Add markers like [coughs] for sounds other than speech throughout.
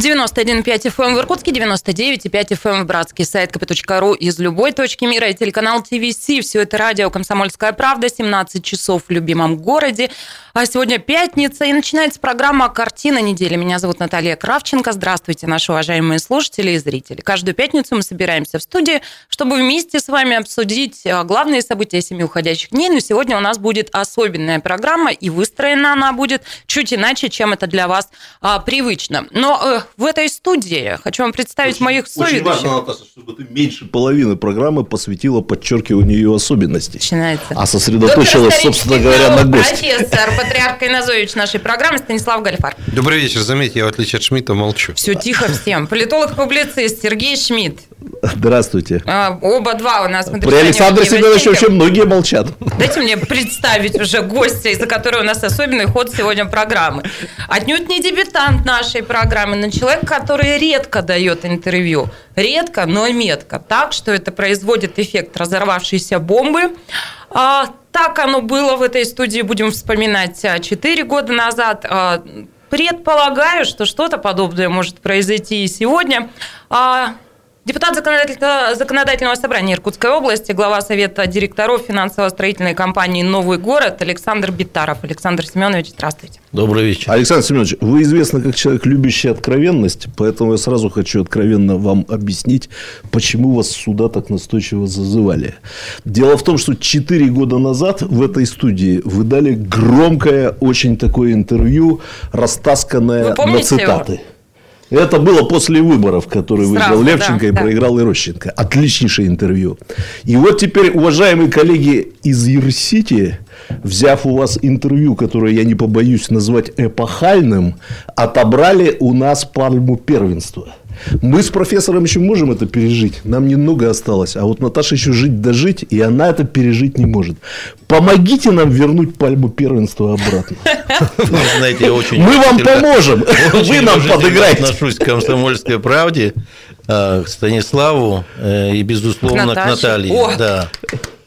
91,5 FM эм в Иркутске, 99,5 FM эм в Братске, сайт kp.ru из любой точки мира и телеканал ТВС. Все это радио «Комсомольская правда», 17 часов в любимом городе. А сегодня пятница, и начинается программа «Картина недели». Меня зовут Наталья Кравченко. Здравствуйте, наши уважаемые слушатели и зрители. Каждую пятницу мы собираемся в студии, чтобы вместе с вами обсудить а, главные события семи уходящих дней. Но сегодня у нас будет особенная программа, и выстроена она будет чуть иначе, чем это для вас а, привычно. Но э, в этой студии хочу вам представить очень, моих соведущих. Очень важно, Наташа, чтобы ты меньше половины программы посвятила подчеркиванию ее особенностей. Начинается. А сосредоточилась, собственно говоря, на гости. Профессор патриарх Кайназович нашей программы Станислав Гальфар. Добрый вечер. Заметьте, я в отличие от Шмидта молчу. Все тихо всем. Политолог-публицист Сергей Шмидт. Здравствуйте. А, оба два у нас. При Александре Семеновиче вообще многие молчат. Дайте мне представить уже гостя, из-за которого у нас особенный ход сегодня программы. Отнюдь не дебютант нашей программы, но человек, который редко дает интервью. Редко, но метко. Так, что это производит эффект разорвавшейся бомбы. А, так оно было в этой студии, будем вспоминать, 4 года назад. А, предполагаю, что что-то подобное может произойти и сегодня. А, Депутат законодательного, законодательного собрания Иркутской области, глава Совета директоров финансово-строительной компании «Новый город» Александр Битаров. Александр Семенович, здравствуйте. Добрый вечер. Александр Семенович, вы известны как человек, любящий откровенность, поэтому я сразу хочу откровенно вам объяснить, почему вас сюда так настойчиво зазывали. Дело в том, что 4 года назад в этой студии вы дали громкое очень такое интервью, растасканное на цитаты. Его? Это было после выборов, которые Сразу, выиграл Левченко да, и да. проиграл Ирощенко. Отличнейшее интервью. И вот теперь, уважаемые коллеги из Юрсити, взяв у вас интервью, которое я не побоюсь назвать эпохальным, отобрали у нас пальму первенства. Мы с профессором еще можем это пережить. Нам немного осталось. А вот Наташа еще жить дожить, и она это пережить не может. Помогите нам вернуть пальму первенства обратно. знаете, я очень Мы вам поможем. [laughs] Вы нам подыграете. отношусь к комсомольской правде, а, к Станиславу э, и, безусловно, к Наталье. Да.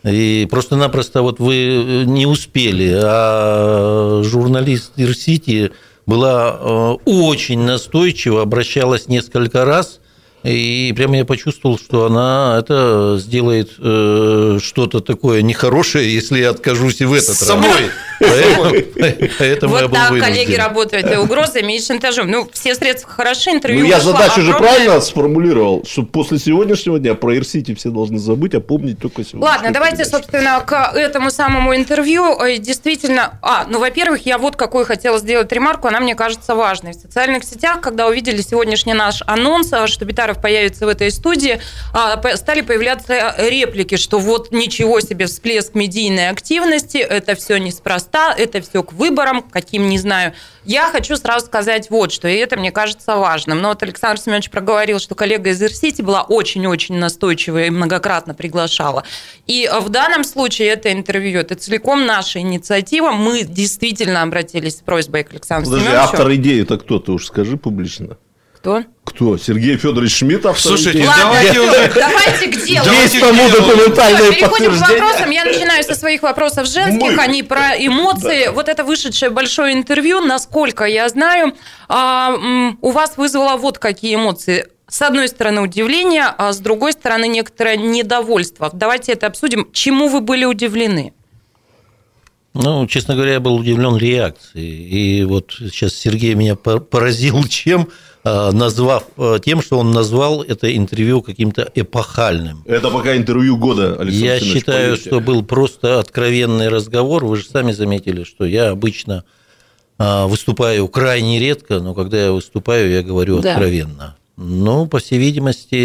И просто-напросто вот вы не успели, а журналист Ирсити была э, очень настойчива, обращалась несколько раз, и прямо я почувствовал, что она это сделает э, что-то такое нехорошее, если я откажусь и в этот Самой. раз. Поэтому, поэтому вот так коллеги работают и угрозами, и шантажом. Ну, все средства хороши, интервью Ну, я задачу же правильно сформулировал, что после сегодняшнего дня про Ирсити все должны забыть, а помнить только сегодня. Ладно, давайте, собственно, к этому самому интервью. Действительно, а, ну, во-первых, я вот какую хотела сделать ремарку, она мне кажется важной. В социальных сетях, когда увидели сегодняшний наш анонс, что Битаров появится в этой студии, а, стали появляться реплики, что вот ничего себе всплеск медийной активности, это все неспроста, это все к выборам, каким не знаю. Я хочу сразу сказать вот что, и это мне кажется важным. Но вот Александр Семенович проговорил, что коллега из Ирсити была очень-очень настойчивая и многократно приглашала. И в данном случае это интервью, это целиком наша инициатива. Мы действительно обратились с просьбой к Александру Подожди, Семеновичу. автор идеи это кто? Ты уж скажи публично. Кто? Кто? Сергей Федорович Шмидт? Слушайте, Ладно, давайте уже. Давайте к делу. Есть тому документальное Переходим к вопросам. Я начинаю со своих вопросов женских. Мы. Они про эмоции. Да. Вот это вышедшее большое интервью, насколько я знаю, а, у вас вызвало вот какие эмоции. С одной стороны удивление, а с другой стороны некоторое недовольство. Давайте это обсудим. Чему вы были удивлены? Ну, честно говоря, я был удивлен реакцией. И вот сейчас Сергей меня поразил [laughs] чем? Э, назвав э, тем, что он назвал это интервью каким-то эпохальным. Это пока интервью года, Александр Я считаю, поверьте. что был просто откровенный разговор. Вы же сами заметили, что я обычно э, выступаю крайне редко, но когда я выступаю, я говорю да. откровенно. Ну, по всей видимости,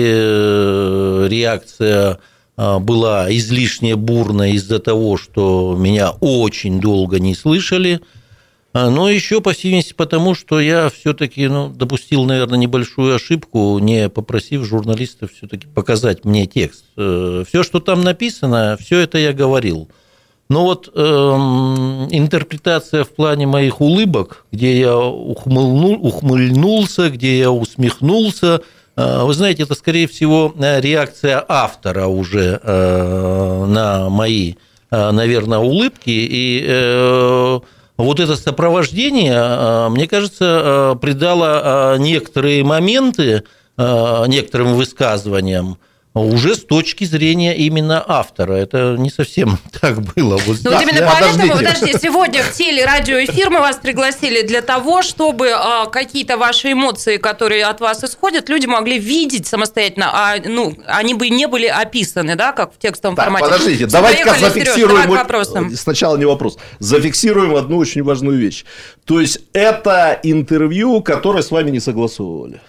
реакция была излишне бурная из-за того, что меня очень долго не слышали – а, но еще, по всей видимости, потому что я все-таки ну, допустил, наверное, небольшую ошибку, не попросив журналистов все-таки показать мне текст. Э, все, что там написано, все это я говорил. Но вот э, интерпретация в плане моих улыбок, где я ухмыльнул, ухмыльнулся, где я усмехнулся, вы знаете, это, скорее всего, реакция автора уже на мои, наверное, улыбки. И вот это сопровождение, мне кажется, придало некоторые моменты некоторым высказываниям, уже с точки зрения именно автора. Это не совсем [laughs] так было. Вот, ну, вот именно поэтому, подожди, сегодня в телерадиоэфир мы вас пригласили для того, чтобы а, какие-то ваши эмоции, которые от вас исходят, люди могли видеть самостоятельно, а ну, они бы не были описаны, да, как в текстовом так, формате. подождите, давайте-ка зафиксируем... Вперед, давай Сначала не вопрос. Зафиксируем одну очень важную вещь. То есть, это интервью, которое с вами не согласовывали.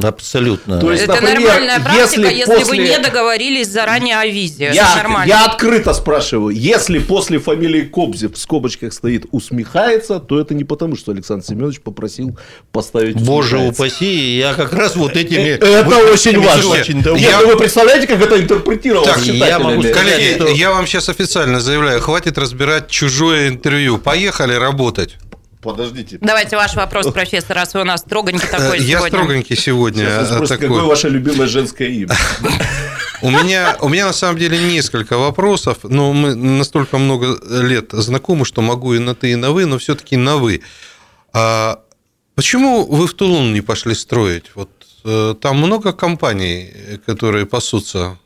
Абсолютно. То есть, это например, нормальная практика, если, если после... вы не договорились заранее о визе. Я, я открыто спрашиваю, если после фамилии Кобзев в скобочках стоит усмехается, то это не потому, что Александр Семенович попросил поставить Боже упаси, я как раз вот этими... Это очень важно. Я... Вы представляете, как это интерпретировалось я могу Коллеги, я вам сейчас официально заявляю, хватит разбирать чужое интервью. Поехали работать. Подождите. Давайте ваш вопрос, профессор, раз вы у нас строгонький такой Я сегодня. строгонький сегодня. Сейчас спросите, такой. какое ваше любимое женское имя? [laughs] У меня, у меня на самом деле несколько вопросов, но мы настолько много лет знакомы, что могу и на ты, и на вы, но все-таки на вы. А почему вы в Тулун не пошли строить? Вот э, там много компаний, которые пасутся.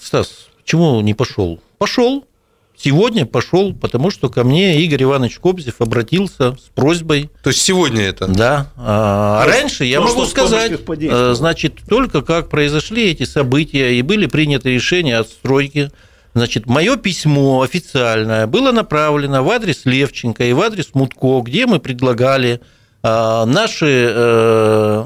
Стас, почему не пошел? Пошел, Сегодня пошел, потому что ко мне Игорь Иванович Кобзев обратился с просьбой. То есть сегодня это? Да. А то раньше я могу сказать, э, значит, только как произошли эти события и были приняты решения о стройке, Значит, мое письмо официальное было направлено в адрес Левченко и в адрес Мутко, где мы предлагали э, наши, э,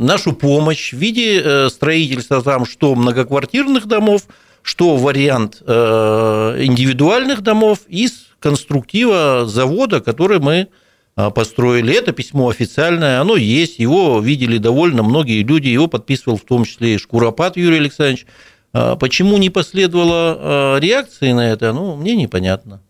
нашу помощь в виде строительства там что многоквартирных домов, что вариант э, индивидуальных домов из конструктива завода, который мы э, построили. Это письмо официальное, оно есть, его видели довольно многие люди, его подписывал в том числе и Шкуропат Юрий Александрович. Э, почему не последовало реакции на это, ну, мне непонятно.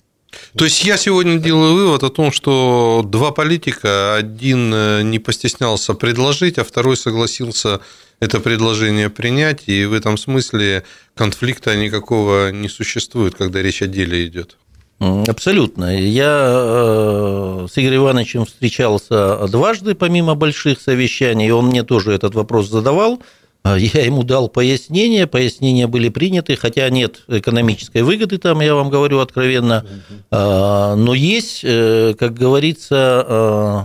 То есть я сегодня делаю вывод о том, что два политика, один не постеснялся предложить, а второй согласился это предложение принять, и в этом смысле конфликта никакого не существует, когда речь о деле идет. Абсолютно. Я э, с Игорем Ивановичем встречался дважды, помимо больших совещаний, он мне тоже этот вопрос задавал. Я ему дал пояснения, пояснения были приняты, хотя нет экономической выгоды там, я вам говорю откровенно, но есть, э, как говорится, э,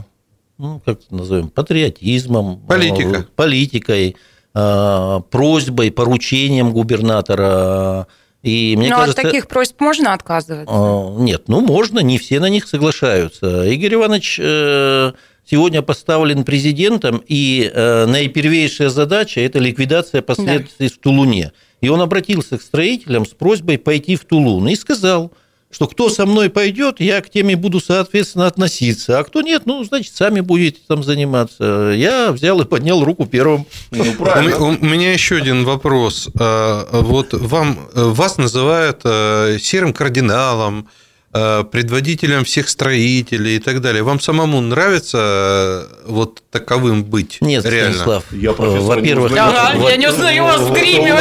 ну, как назовем, патриотизмом, Политика. политикой, Э, просьбой, поручением губернатора. И мне ну, кажется, от таких просьб можно отказываться? Э, нет, ну можно, не все на них соглашаются. Игорь Иванович э, сегодня поставлен президентом, и наипервейшая задача – это ликвидация последствий да. в Тулуне. И он обратился к строителям с просьбой пойти в Тулун и сказал – что кто со мной пойдет, я к теме буду, соответственно, относиться, а кто нет, ну, значит, сами будете там заниматься. Я взял и поднял руку первым. Ну, правильно. У, у меня еще один вопрос. А, вот вам, вас называют э, серым кардиналом, Э, предводителем всех строителей и так далее. Вам самому нравится э, вот таковым быть? Нет, реально? Станислав, я во-первых... Да, я не узнаю вас в гриме,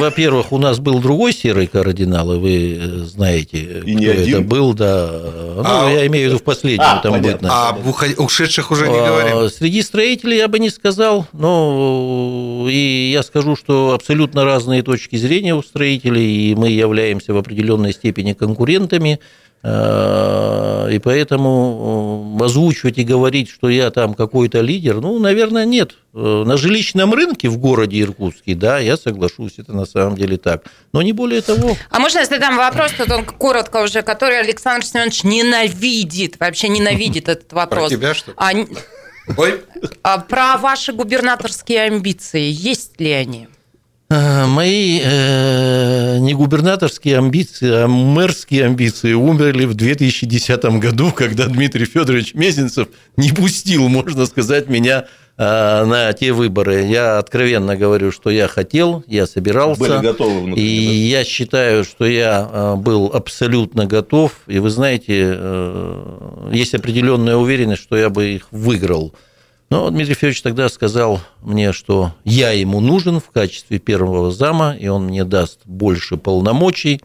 Во-первых, у нас был другой серый кардинал, и вы э, знаете, и кто это был, да. Ну, а, я имею в виду в последнем а, там быть. А ушедших уже не говорим? А, среди строителей я бы не сказал, но и я скажу, что абсолютно разные точки зрения у строителей, и мы являемся в определенной степени конкурентами, э, и поэтому э, озвучивать и говорить, что я там какой-то лидер, ну, наверное, нет. Э, на жилищном рынке в городе Иркутске, да, я соглашусь, это на самом деле так. Но не более того. А можно, если дам вопрос, то он коротко уже, который Александр Семенович ненавидит, вообще ненавидит этот вопрос. Про тебя, что? А... Ой. А про ваши губернаторские амбиции, есть ли они? А, мои э, не губернаторские амбиции, а мэрские амбиции умерли в 2010 году, когда Дмитрий Федорович Мезенцев не пустил, можно сказать, меня э, на те выборы. Я откровенно говорю, что я хотел, я собирался. Были готовы внутри, И да? я считаю, что я э, был абсолютно готов. И вы знаете, э, есть определенная уверенность, что я бы их выиграл. Но Дмитрий Федорович тогда сказал мне, что я ему нужен в качестве первого зама, и он мне даст больше полномочий.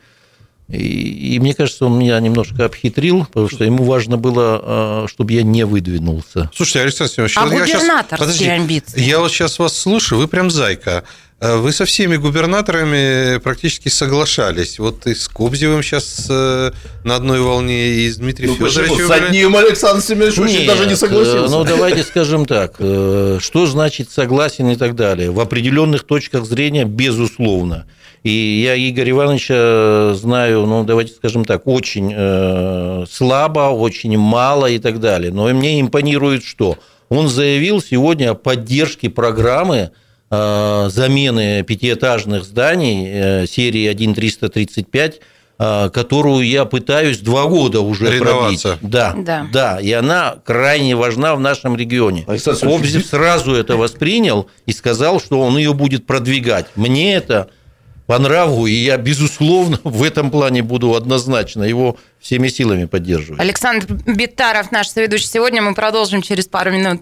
И, и мне кажется, он меня немножко обхитрил, потому что ему важно было, а, чтобы я не выдвинулся. Слушайте, Александр Семенович, а я губернаторские сейчас, амбиции? Я вот сейчас вас слушаю, вы прям зайка. Э, вы со всеми губернаторами практически соглашались. Вот и с Кобзевым сейчас э, на одной волне, и с Дмитрием ну, Федоровичем. С одним Александр Семенович очень даже не согласился. Ну, давайте скажем так. Э, что значит согласен и так далее? В определенных точках зрения, безусловно. И я Игоря Ивановича знаю, ну, давайте скажем так, очень э, слабо, очень мало и так далее. Но мне импонирует что? Он заявил сегодня о поддержке программы Э, замены пятиэтажных зданий э, серии 1335 э, которую я пытаюсь два года уже пробить. Да, да, да, и она крайне важна в нашем регионе. Обзев сразу это воспринял и сказал, что он ее будет продвигать. Мне это по нраву, и я, безусловно, [laughs] в этом плане буду однозначно его всеми силами поддерживать. Александр Битаров, наш соведущий сегодня. Мы продолжим через пару минут.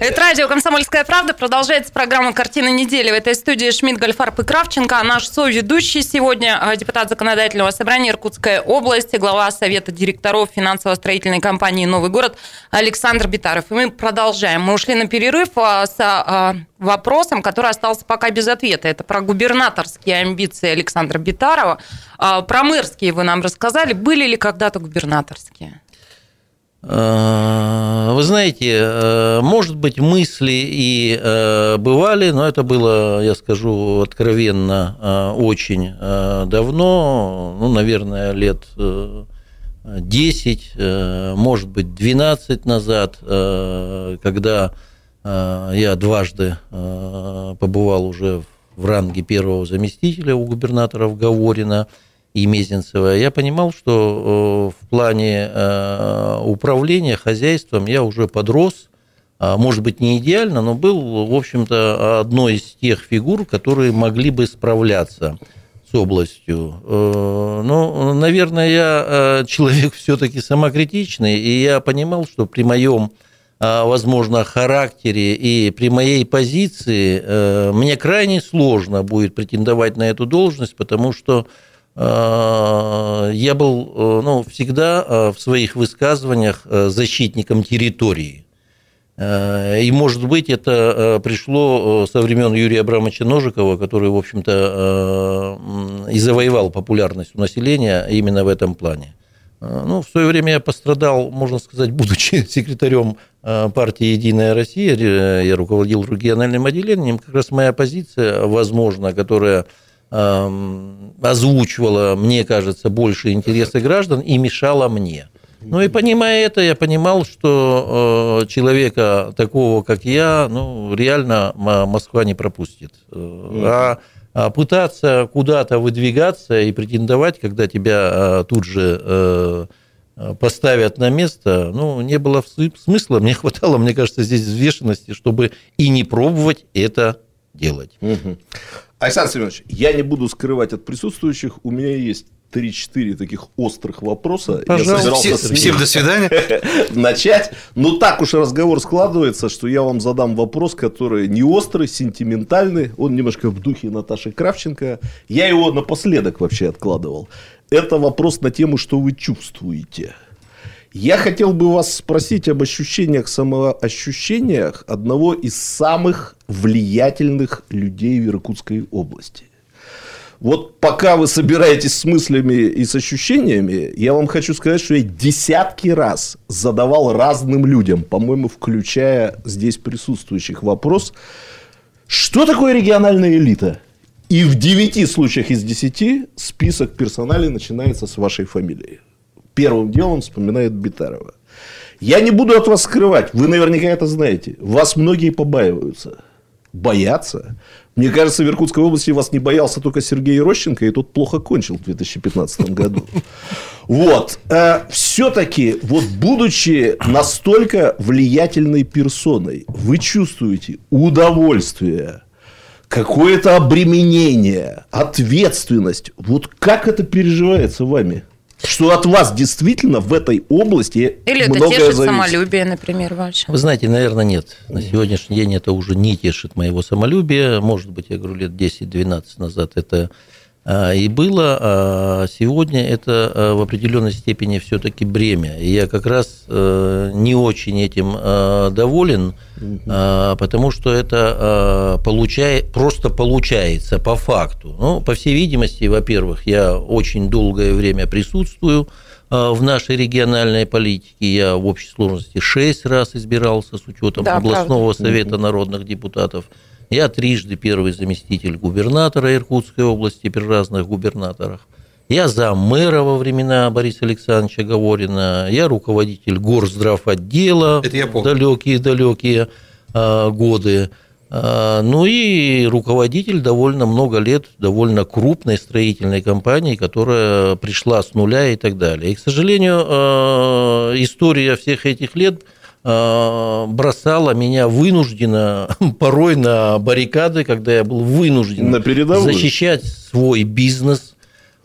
Это радио «Комсомольская правда». Продолжается программа «Картина недели». В этой студии Шмидт, Гольфарб и Кравченко. А наш соведущий сегодня а, депутат Законодательного собрания Иркутской области, глава Совета директоров финансово-строительной компании «Новый город» Александр Битаров. И мы продолжаем. Мы ушли на перерыв а, с а, вопросом, который остался пока без ответа. Это про губернаторские амбиции Александра Битарова. Про мэрские вы нам рассказали. Были ли когда-то губернаторские? Э, вы знаете, э, может быть, мысли и э, бывали, но это было, я скажу откровенно, очень давно, ну, наверное, лет 10, может быть, 12 назад, когда я дважды побывал уже в ранге первого заместителя у губернатора Гаворина – и Мезенцева, я понимал, что э, в плане э, управления хозяйством я уже подрос, а, может быть, не идеально, но был, в общем-то, одной из тех фигур, которые могли бы справляться с областью. Э, ну, наверное, я человек все-таки самокритичный, и я понимал, что при моем возможно, характере и при моей позиции мне крайне сложно будет претендовать на эту должность, потому что я был э, ну, всегда э, в своих высказываниях защитником территории. И, может быть, это пришло со времен Юрия Абрамовича Ножикова, который, в общем-то, и завоевал популярность у населения именно в этом плане. Ну, в свое время я пострадал, можно сказать, будучи [laughs] секретарем партии «Единая Россия», я руководил региональным отделением, как раз моя позиция, возможно, которая озвучивала, мне кажется, больше интересы граждан и мешала мне. Ну и понимая это, я понимал, что э, человека такого, как я, ну, реально Москва не пропустит. Э, а, а пытаться куда-то выдвигаться и претендовать, когда тебя э, тут же поставят на место, ну, не было смысла. Мне хватало, мне кажется, здесь взвешенности, чтобы и не пробовать это делать. Угу. Александр Семенович, я не буду скрывать от присутствующих, у меня есть 3-4 таких острых вопроса. Пожалуйста. Я собирался Всем до свидания. [laughs] начать. Но так уж разговор складывается, что я вам задам вопрос, который не острый, сентиментальный. Он немножко в духе Наташи Кравченко. Я его напоследок вообще откладывал. Это вопрос на тему, что вы чувствуете. Я хотел бы вас спросить об ощущениях, самоощущениях одного из самых влиятельных людей в Иркутской области. Вот пока вы собираетесь с мыслями и с ощущениями, я вам хочу сказать, что я десятки раз задавал разным людям, по-моему, включая здесь присутствующих, вопрос, что такое региональная элита? И в девяти случаях из десяти список персоналей начинается с вашей фамилии первым делом вспоминает Битарова. Я не буду от вас скрывать, вы наверняка это знаете. Вас многие побаиваются. Боятся? Мне кажется, в Иркутской области вас не боялся только Сергей Рощенко, и тот плохо кончил в 2015 году. Вот. Э, Все-таки, вот будучи настолько влиятельной персоной, вы чувствуете удовольствие, какое-то обременение, ответственность. Вот как это переживается вами? Что от вас действительно в этой области Или это многое тешит зависит. самолюбие, например, ваше? Вы знаете, наверное, нет. На сегодняшний день это уже не тешит моего самолюбия. Может быть, я говорю, лет 10-12 назад это и было, а сегодня это а, в определенной степени все-таки бремя. И я как раз э, не очень этим а, доволен, потому что это получает, просто получается по факту. Ну, по всей видимости, во-первых, я очень долгое время присутствую в нашей региональной политике. Я в общей сложности шесть раз избирался с учетом да, областного правда. совета народных депутатов. Я трижды первый заместитель губернатора Иркутской области при разных губернаторах. Я зам мэра во времена Бориса Александровича Говорина. Я руководитель горздрав отдела далекие-далекие а, годы. А, ну и руководитель довольно много лет довольно крупной строительной компании, которая пришла с нуля и так далее. И, к сожалению, а, история всех этих лет – Э, бросала меня вынужденно, [laughs] порой на баррикады, когда я был вынужден на защищать свой бизнес.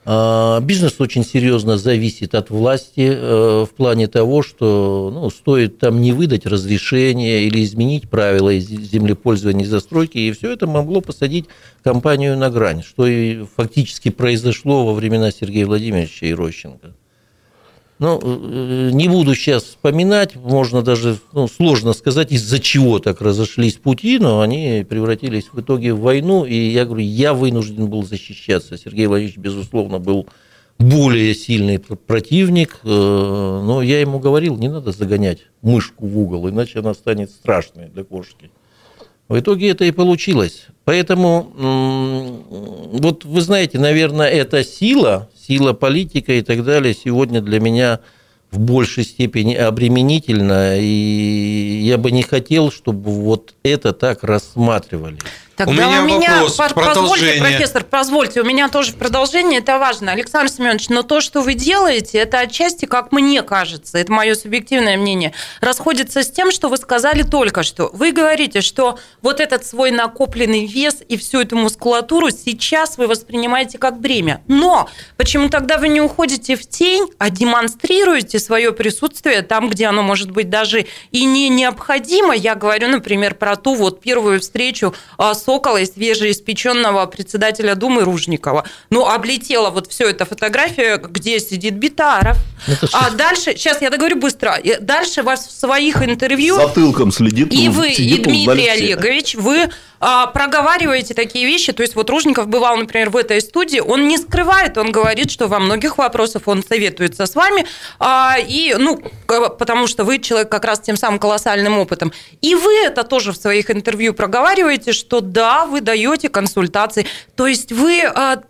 Э, бизнес очень серьезно зависит от власти э, в плане того, что ну, стоит там не выдать разрешение или изменить правила землепользования и застройки, и все это могло посадить компанию на грань, что и фактически произошло во времена Сергея Владимировича и Рощенко. Ну, э, не буду сейчас вспоминать, можно даже, ну, сложно сказать, из-за чего так разошлись пути, но они превратились в итоге в войну, и я говорю, я вынужден был защищаться. Сергей Владимирович, безусловно, был более сильный противник, э, но я ему говорил, не надо загонять мышку в угол, иначе она станет страшной для кошки. В итоге это и получилось. Поэтому, вот вы знаете, наверное, эта сила, сила политика и так далее сегодня для меня в большей степени обременительна, и я бы не хотел, чтобы вот это так рассматривали. Тогда у меня, у меня вопрос, позвольте, профессор, позвольте, у меня тоже продолжение, это важно. Александр Семенович, но то, что вы делаете, это отчасти, как мне кажется, это мое субъективное мнение, расходится с тем, что вы сказали только что. Вы говорите, что вот этот свой накопленный вес и всю эту мускулатуру сейчас вы воспринимаете как бремя. Но почему тогда вы не уходите в тень, а демонстрируете свое присутствие там, где оно может быть даже и не необходимо? Я говорю, например, про ту вот первую встречу а, с Сокола и свежеиспеченного председателя Думы Ружникова. Ну, облетела вот все эта фотография, где сидит Битаров. А дальше, сейчас я договорю быстро, дальше вас в своих интервью... Затылком следит. И вы, и Дмитрий Олегович, вы а, проговариваете такие вещи. То есть вот Ружников бывал, например, в этой студии, он не скрывает, он говорит, что во многих вопросах он советуется с вами, а, и, ну, потому что вы человек как раз тем самым колоссальным опытом. И вы это тоже в своих интервью проговариваете, что да, вы даете консультации. То есть вы а,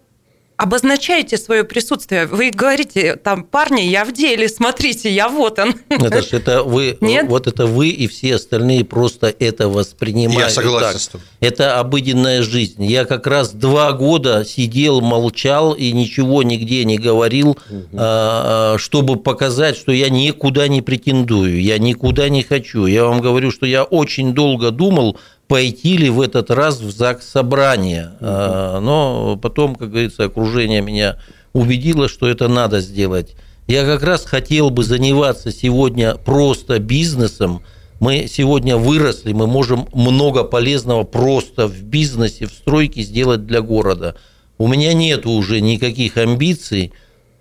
обозначаете свое присутствие. Вы говорите, там, парни, я в деле, смотрите, я вот он. Наташа, [laughs] это вы, Нет? вот это вы и все остальные просто это воспринимают. Я согласен так. с тобой. Это обыденная жизнь. Я как раз два года сидел, молчал и ничего нигде не говорил, угу. чтобы показать, что я никуда не претендую, я никуда не хочу. Я вам говорю, что я очень долго думал, пойти ли в этот раз в ЗАГС собрание. А, но потом, как говорится, окружение меня убедило, что это надо сделать. Я как раз хотел бы заниматься сегодня просто бизнесом. Мы сегодня выросли, мы можем много полезного просто в бизнесе, в стройке сделать для города. У меня нет уже никаких амбиций,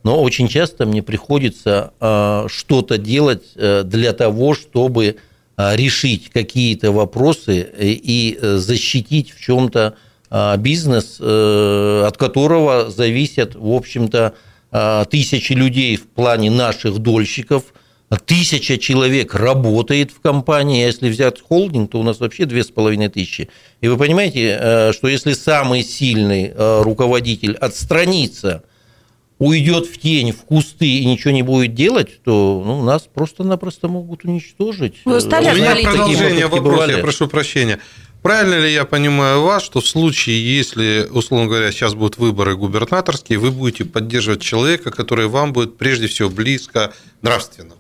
но очень часто мне приходится а, что-то делать э, для того, чтобы решить какие-то вопросы э, и э, защитить в чем-то а, бизнес, э, от которого зависят, в общем-то, а, тысячи людей в плане наших дольщиков, тысяча человек работает в компании, а если взять холдинг, то у нас вообще две с половиной тысячи. И вы понимаете, что если самый сильный руководитель отстранится уйдет в тень, в кусты и ничего не будет делать, то ну, нас просто-напросто могут уничтожить. Вы устали У меня продолжение вопроса, я прошу прощения. Правильно ли я понимаю вас, что в случае, если, условно говоря, сейчас будут выборы губернаторские, вы будете поддерживать человека, который вам будет прежде всего близко нравственно?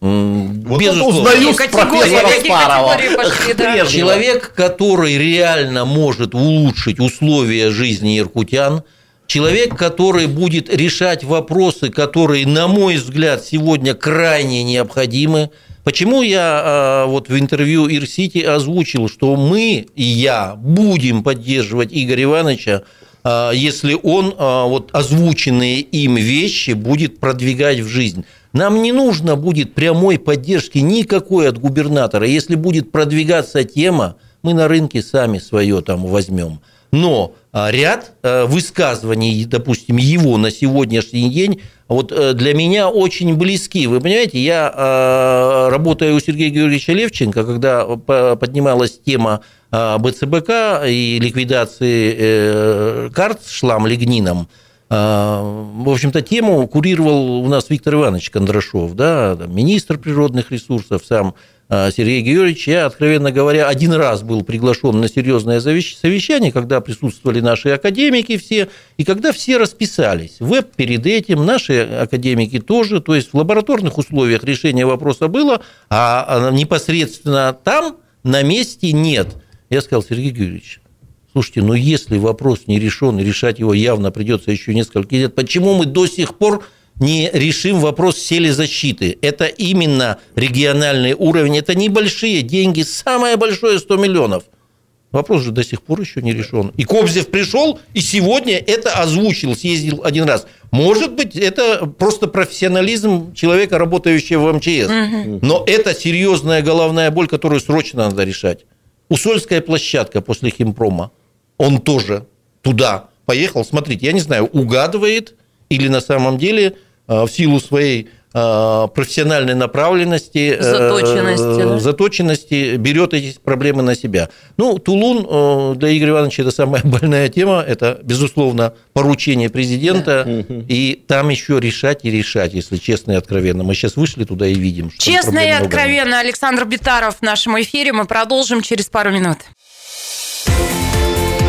Вот Безусловно. Узнаю с профессора. Пошли, да. Человек, который реально может улучшить условия жизни иркутян, человек, который будет решать вопросы, которые, на мой взгляд, сегодня крайне необходимы, Почему я а, вот в интервью Ирсити озвучил, что мы и я будем поддерживать Игоря Ивановича, а, если он а, вот озвученные им вещи будет продвигать в жизнь. Нам не нужно будет прямой поддержки никакой от губернатора. Если будет продвигаться тема, мы на рынке сами свое там возьмем. Но ряд высказываний, допустим, его на сегодняшний день вот э, для меня очень близки. Вы понимаете, я э, работаю у Сергея Георгиевича Левченко, когда поднималась тема э, БЦБК и ликвидации карт с шлам-лигнином, в общем-то, тему курировал у нас Виктор Иванович Кондрашов, да, министр природных ресурсов, сам а, Сергей Георгиевич, я, откровенно говоря, один раз был приглашен на серьезное совещание, когда присутствовали наши академики все, и когда все расписались. Веб перед этим, наши академики тоже, то есть в лабораторных условиях решение вопроса было, а, а непосредственно там на месте нет. Я сказал, Сергей Георгиевич, слушайте, ну если вопрос не решен, и решать его явно придется еще несколько лет, почему мы до сих пор не решим вопрос селезащиты. Это именно региональный уровень, это небольшие деньги, самое большое 100 миллионов. Вопрос же до сих пор еще не решен. И Кобзев пришел и сегодня это озвучил, съездил один раз. Может быть, это просто профессионализм человека, работающего в МЧС. Но это серьезная головная боль, которую срочно надо решать. Усольская площадка после химпрома, он тоже туда поехал. Смотрите, я не знаю, угадывает или на самом деле Э, в силу своей э, профессиональной направленности, э, заточенности, да? заточенности берет эти проблемы на себя. Ну, Тулун для Игоря Ивановича это самая [laughs] больная тема, это, безусловно, поручение президента, да. и там еще решать и решать, если честно и откровенно. Мы сейчас вышли туда и видим, что Честно и откровенно, много. Александр Битаров в нашем эфире, мы продолжим через пару минут.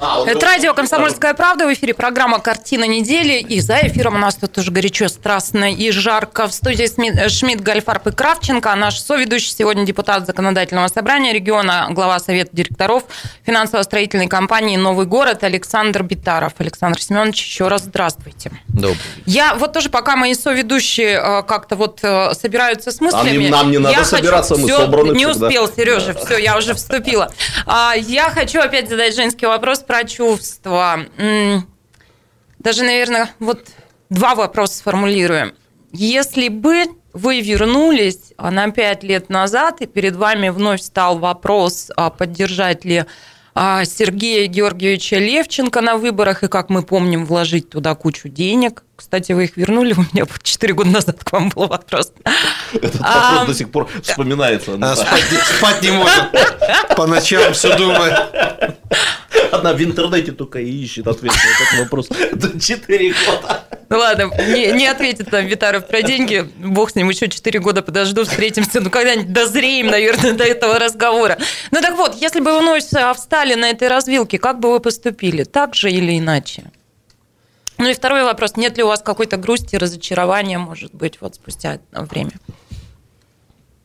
Это радио «Комсомольская правда». В эфире программа «Картина недели». И за эфиром у нас тут тоже горячо, страстно и жарко. В студии Шмидт, Гальфарб и Кравченко. А наш соведущий сегодня депутат Законодательного собрания региона, глава Совета директоров финансово-строительной компании «Новый город» Александр Битаров. Александр Семенович, еще раз здравствуйте. Добрый. Я вот тоже, пока мои соведущие э, как-то вот э, собираются с мыслями... Нам, нам не надо собираться, хочу... мы все, собраны Не всегда. успел, Сережа, все, я уже вступила. А, я хочу опять задать женский вопрос про чувства. Даже, наверное, вот два вопроса сформулируем. Если бы вы вернулись на пять лет назад, и перед вами вновь стал вопрос, а поддержать ли а, Сергея Георгиевича Левченко на выборах, и, как мы помним, вложить туда кучу денег. Кстати, вы их вернули, у меня 4 года назад к вам был вопрос. Этот а, вопрос до сих пор вспоминается. Она спать, спать не может. По ночам все думает. Она в интернете только и ищет ответ на этот вопрос. До 4 года. Ну ладно, не, не ответит там Витаров про деньги. Бог с ним, еще 4 года подожду, встретимся. Ну, когда-нибудь дозреем, наверное, до этого разговора. Ну так вот, если бы вы вновь встали на этой развилке, как бы вы поступили? Так же или иначе? Ну и второй вопрос. Нет ли у вас какой-то грусти, разочарования, может быть, вот спустя время?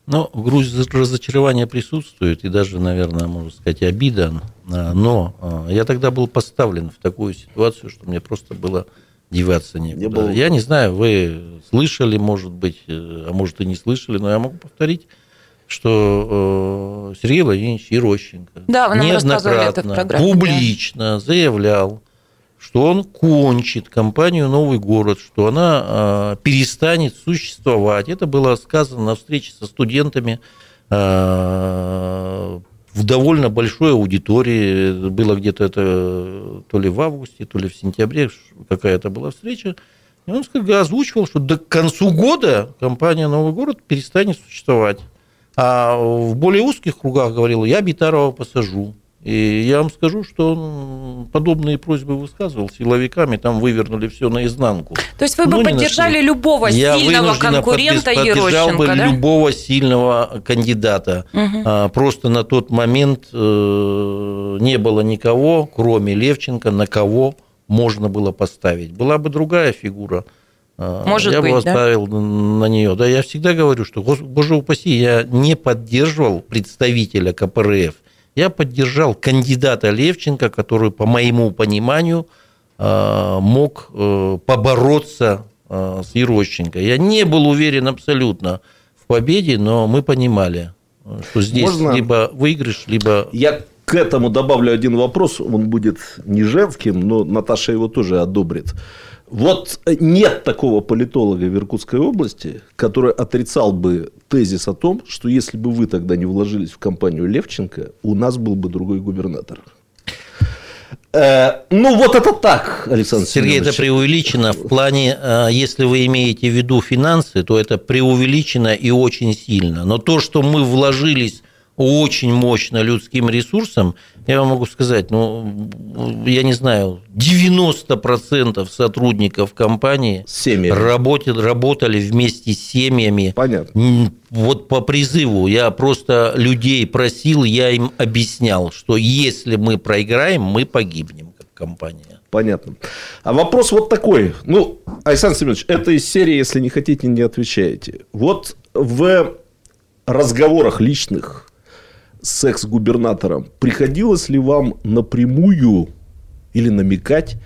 Ну, грусть разочарования присутствует, и даже, наверное, можно сказать, обида. А, но а, я тогда был поставлен в такую ситуацию, что мне просто было деваться некуда. Не было... Я не знаю, вы слышали, может быть, э, а может и не слышали, но я могу повторить, что э, Сергей Владимирович Ерощенко да, вы нам неоднократно, публично да. заявлял, что он кончит компанию «Новый город», что она э, перестанет существовать. Это было сказано на встрече со студентами э, в довольно большой аудитории. Было где-то это то ли в августе, то ли в сентябре какая-то была встреча. И он озвучивал, что до концу года компания «Новый город» перестанет существовать. А в более узких кругах говорил, я Битарова посажу. И я вам скажу, что он подобные просьбы высказывал силовиками, там вывернули все наизнанку. То есть вы бы поддержали любого я сильного конкурента Ерощенко, бы да? любого сильного кандидата. Угу. А, просто на тот момент э, не было никого, кроме Левченко, на кого можно было поставить. Была бы другая фигура, а, Может я быть, бы оставил да? на нее. Да, я всегда говорю, что, боже упаси, я не поддерживал представителя КПРФ – я поддержал кандидата Левченко, который, по моему пониманию, э, мог э, побороться э, с Ерощенко. Я не был уверен абсолютно в победе, но мы понимали, что здесь Можно... либо выигрыш, либо... Я к этому добавлю один вопрос, он будет не женским, но Наташа его тоже одобрит. Вот нет такого политолога в Иркутской области, который отрицал бы тезис о том, что если бы вы тогда не вложились в компанию Левченко, у нас был бы другой губернатор. Э, ну, вот это так, Александр Сергей, Семенович. это преувеличено. В плане, э, если вы имеете в виду финансы, то это преувеличено и очень сильно. Но то, что мы вложились очень мощно людским ресурсом, я вам могу сказать, ну, я не знаю, 90% сотрудников компании работали, работали вместе с семьями. Понятно. Вот по призыву я просто людей просил, я им объяснял, что если мы проиграем, мы погибнем как компания. Понятно. А вопрос вот такой. Ну, Александр Семенович, это из серии, если не хотите, не отвечаете. Вот в разговорах личных с экс-губернатором, приходилось ли вам напрямую или намекать,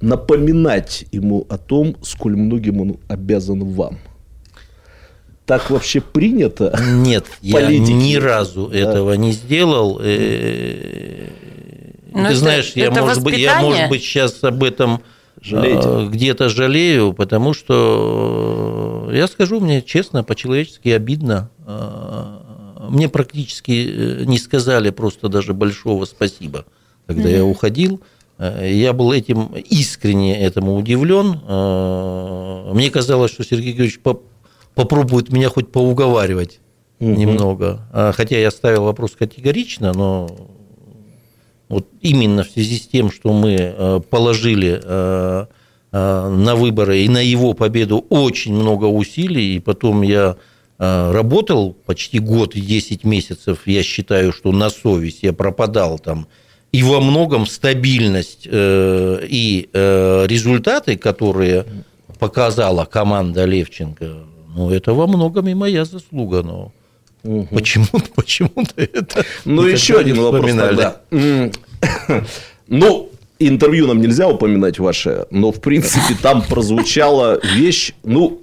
напоминать ему о том, сколь многим он обязан вам? Так вообще принято? Нет, [laughs] я ни разу да. этого не сделал. Э, Но ну, Ты это, знаешь, я, это может быть, я, может быть, сейчас об этом Жалеете? А, где-то жалею, потому что, я скажу мне честно, по-человечески обидно мне практически э, не сказали просто даже большого спасибо, когда mm-hmm. я уходил. Э, я был этим искренне этому удивлен. Э, мне казалось, что Сергей Георгиевич попробует меня хоть поуговаривать угу. немного. А, хотя я ставил вопрос категорично, но вот именно в связи с тем, что мы положили на выборы и на его победу очень много усилий, и потом я работал почти год и 10 месяцев, я считаю, что на совесть я пропадал там, и во многом стабильность э, и э, результаты, которые показала команда Левченко, ну, это во многом и моя заслуга, но угу. почему, [laughs] почему-то это... Ну, еще один вопрос тогда. [coughs] Ну, интервью нам нельзя упоминать ваше, но, в принципе, там прозвучала вещь, ну,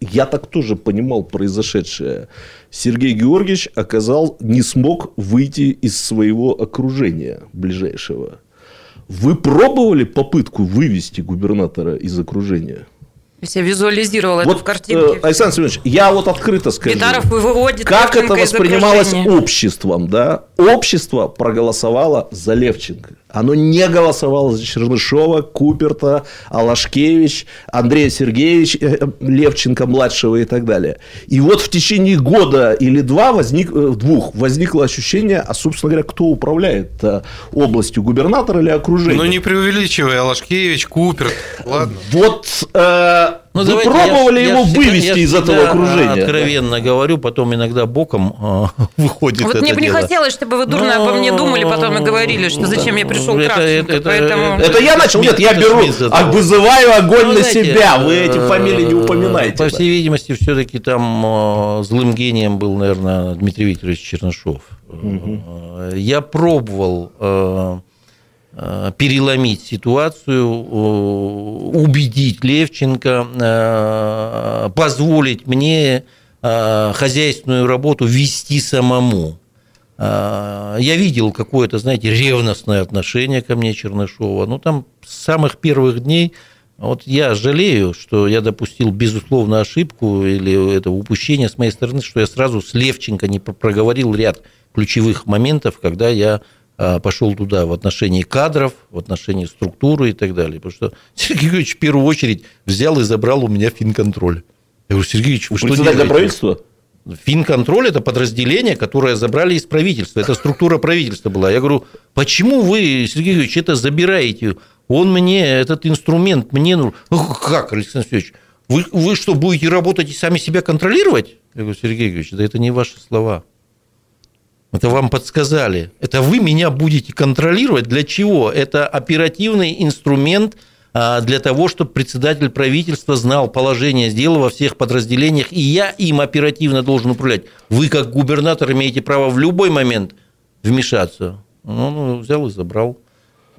я так тоже понимал произошедшее. Сергей Георгиевич оказал, не смог выйти из своего окружения ближайшего. Вы пробовали попытку вывести губернатора из окружения? То есть я визуализировал вот, это в картинке. Э, Александр Семенович, я вот открыто скажу. Гитаров выводит как это воспринималось обществом, да? Общество проголосовало за Левченко. Оно не голосовало за Чернышова, Куперта, Алашкевич, Андрея Сергеевич э, Левченко-младшего и так далее. И вот в течение года или два возник, э, двух возникло ощущение, а, собственно говоря, кто управляет областью, губернатор или окружение? Ну, не преувеличивай, Алашкевич, Куперт, ладно. Вот э, ну, Вы пробовали я, его я вывести я из этого окружения? Откровенно говорю, потом иногда боком э, [laughs] выходит Вот это мне бы не хотелось, чтобы вы дурно Но... обо мне думали, потом и говорили, что зачем я пришел это, Кравченко. Это, поэтому... это я начал? Нет, я беру, а вызываю огонь ну, на знаете, себя. Вы эти фамилии не упоминаете. По всей видимости, все-таки там э, злым гением был, наверное, Дмитрий Викторович Чернышов. Угу. Я пробовал э, Э, переломить ситуацию, э, убедить Левченко, э, позволить мне хозяйственную работу вести самому. Я видел какое-то, знаете, ревностное отношение ко мне Чернышова. Ну, там с самых первых дней вот я жалею, что я допустил, безусловно, ошибку или это упущение с моей стороны, что я сразу с Левченко не проговорил ряд ключевых моментов, когда я пошел туда в отношении кадров, в отношении структуры и так далее. Потому что Сергей Георгиевич в первую очередь взял и забрал у меня финконтроль. Я говорю, Сергей Ильич, вы что делаете? правительства? Финконтроль – это подразделение, которое забрали из правительства. Это структура правительства была. Я говорю, почему вы, Сергей Юрьевич, это забираете? Он мне, этот инструмент мне нужен. Ну, как, Александр Сергеевич, вы, вы что, будете работать и сами себя контролировать? Я говорю, Сергей Юрьевич, да это не ваши слова. Это вам подсказали. Это вы меня будете контролировать. Для чего? Это оперативный инструмент а, для того, чтобы председатель правительства знал положение дела во всех подразделениях, и я им оперативно должен управлять. Вы, как губернатор, имеете право в любой момент вмешаться. Ну, ну взял и забрал.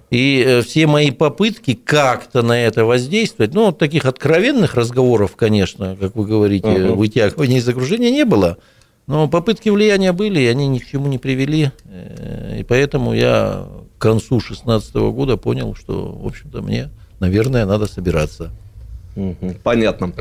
И э, все мои попытки как-то на это воздействовать, ну, таких откровенных разговоров, конечно, как вы говорите, uh-huh. вытягивания из окружения не было. Но попытки влияния были, и они ни к чему не привели. Э, и поэтому я к концу 2016 года понял, что, в общем-то, мне, наверное, надо собираться. Понятно.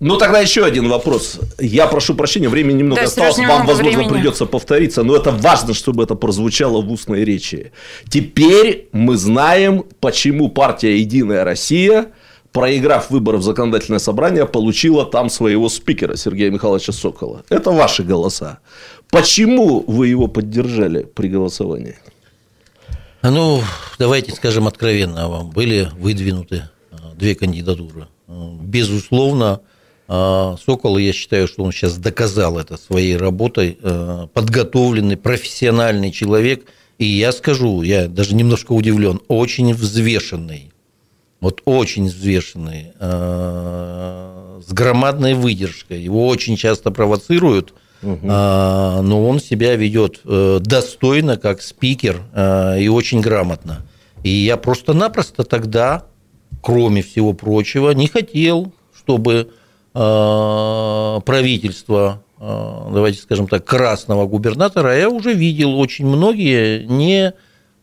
Ну, тогда еще один вопрос. Я прошу прощения, времени немного да, осталось. Вам, возможно, времени. придется повториться, но это важно, чтобы это прозвучало в устной речи. Теперь мы знаем, почему партия «Единая Россия» проиграв выборы в законодательное собрание, получила там своего спикера Сергея Михайловича Сокола. Это ваши голоса. Почему вы его поддержали при голосовании? Ну, давайте скажем откровенно вам. Были выдвинуты а, две кандидатуры. Безусловно, а, Сокол, я считаю, что он сейчас доказал это своей работой, а, подготовленный, профессиональный человек. И я скажу, я даже немножко удивлен, очень взвешенный вот очень взвешенный, э, с громадной выдержкой. Его очень часто провоцируют, угу. но он себя ведет э, достойно, как спикер, и очень грамотно. И я просто-напросто тогда, кроме всего прочего, не хотел, чтобы правительство, давайте скажем так, красного губернатора, я уже видел очень многие не Э,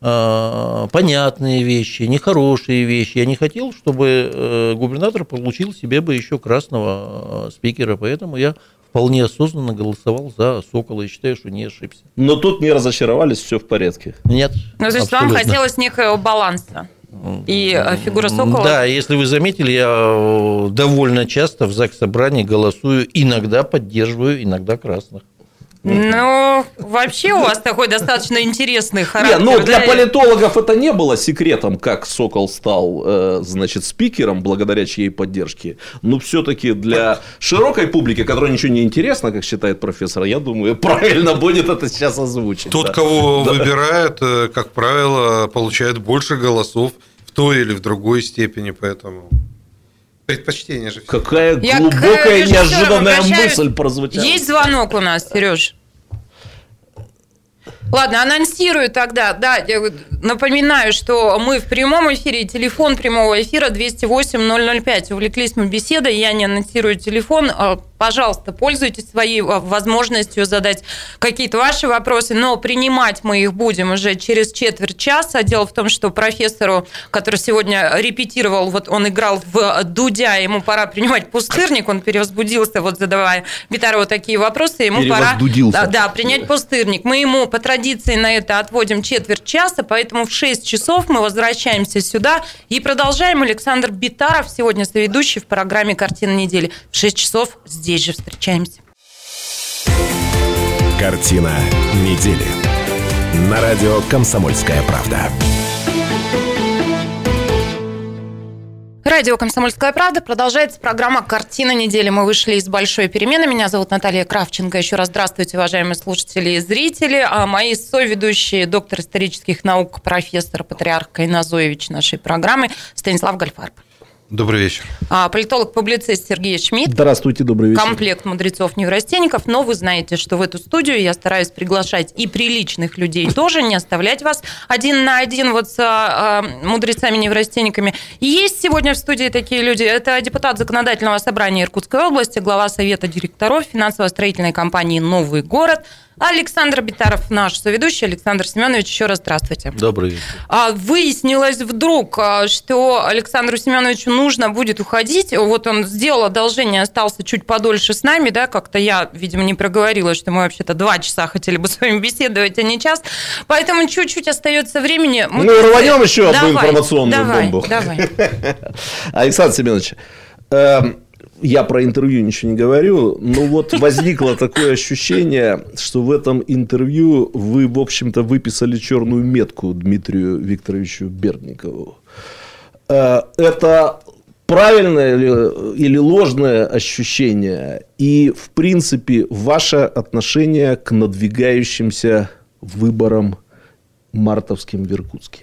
понятные вещи, нехорошие вещи. Я не хотел, чтобы э, губернатор получил себе бы еще красного э, спикера, поэтому я вполне осознанно голосовал за Сокола и считаю, что не ошибся. Но тут не разочаровались, все в порядке. Нет. Ну, то есть абсолютно. вам хотелось некого баланса. И фигура Сокола? Да, если вы заметили, я довольно часто в ЗАГС собрании голосую, иногда поддерживаю, иногда красных. Ну, вообще у вас такой достаточно интересный характер. Не, ну, для политологов это не было секретом, как Сокол стал, э, значит, спикером благодаря чьей поддержке. Но все-таки для широкой публики, которой ничего не интересно, как считает профессор, я думаю, [laughs] правильно будет это сейчас озвучить. Тот, да. кого да. выбирают, э, как правило, получает больше голосов в той или в другой степени, поэтому... Предпочтение же. Какая Я глубокая, неожиданная мысль прозвучала. Есть звонок у нас, Сереж? Ладно, анонсирую тогда. Да, я напоминаю, что мы в прямом эфире. Телефон прямого эфира 208-005. Увлеклись мы беседой. Я не анонсирую телефон. А, пожалуйста, пользуйтесь своей а, возможностью задать какие-то ваши вопросы, но принимать мы их будем уже через четверть часа. Дело в том, что профессору, который сегодня репетировал, вот он играл в Дудя, ему пора принимать пустырник, он перевозбудился, вот задавая Витарову такие вопросы, ему пора да, да, принять пустырник. Мы ему по традиции на это отводим четверть часа, поэтому в 6 часов мы возвращаемся сюда и продолжаем. Александр Битаров сегодня соведущий в программе «Картина недели». В 6 часов здесь же встречаемся. Картина недели. На радио «Комсомольская правда». Радио «Комсомольская правда». Продолжается программа «Картина недели». Мы вышли из большой перемены. Меня зовут Наталья Кравченко. Еще раз здравствуйте, уважаемые слушатели и зрители. А мои соведущие, доктор исторических наук, профессор, патриарх Кайназоевич нашей программы Станислав Гальфарб. Добрый вечер. А, политолог-публицист Сергей Шмидт. Здравствуйте, добрый вечер. Комплект мудрецов-неврастенников. Но вы знаете, что в эту студию я стараюсь приглашать и приличных людей тоже, не оставлять вас один на один вот с а, мудрецами-неврастенниками. И есть сегодня в студии такие люди. Это депутат Законодательного собрания Иркутской области, глава Совета директоров финансово-строительной компании «Новый город», Александр Битаров, наш соведущий. Александр Семенович, еще раз здравствуйте. Добрый вечер. А, выяснилось вдруг, а, что Александру Семеновичу нужно будет уходить. Вот он сделал одолжение, остался чуть подольше с нами, да, как-то я, видимо, не проговорила, что мы вообще-то два часа хотели бы с вами беседовать, а не час. Поэтому чуть-чуть остается времени. Мы ну, рванем еще давай, одну информационную давай, бомбу. Давай. [laughs] Александр Семенович, эм, я про интервью ничего не говорю, но вот возникло такое ощущение, что в этом интервью вы, в общем-то, выписали черную метку Дмитрию Викторовичу Бердникову. Э, это правильное или ложное ощущение? И, в принципе, ваше отношение к надвигающимся выборам мартовским в Иркутске?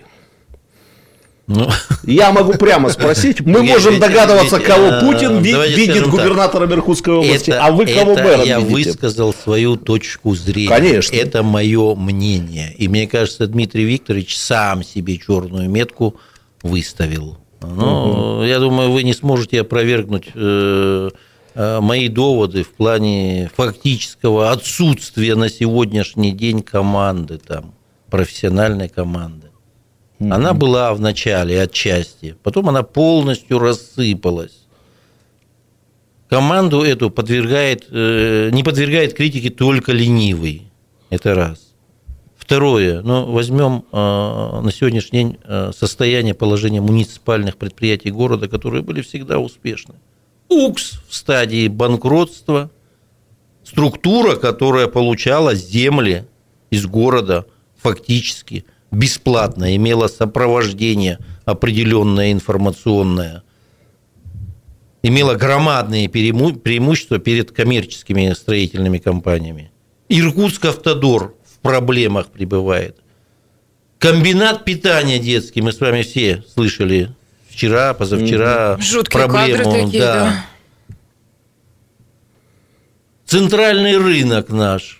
Ну. Я могу прямо спросить. Мы Нет, можем догадываться, ведь, кого э, Путин видит губернатором Иркутской области, это, а вы кого это мэром я видите? высказал свою точку зрения. Конечно. Это мое мнение. И мне кажется, Дмитрий Викторович сам себе черную метку выставил. Но угу. я думаю, вы не сможете опровергнуть э, э, мои доводы в плане фактического отсутствия на сегодняшний день команды там, профессиональной команды. Mm-hmm. Она была в начале отчасти, потом она полностью рассыпалась. Команду эту подвергает, э, не подвергает критике только ленивый. Это раз. Второе, ну, возьмем э, на сегодняшний день э, состояние положения муниципальных предприятий города, которые были всегда успешны. УКС в стадии банкротства, структура, которая получала земли из города фактически – бесплатно, имела сопровождение определенное информационное, имела громадные преимущества перед коммерческими строительными компаниями. Иркутск Автодор в проблемах пребывает. Комбинат питания детский, мы с вами все слышали вчера, позавчера Жуткие проблему. Кадры такие, да. да. Центральный рынок наш –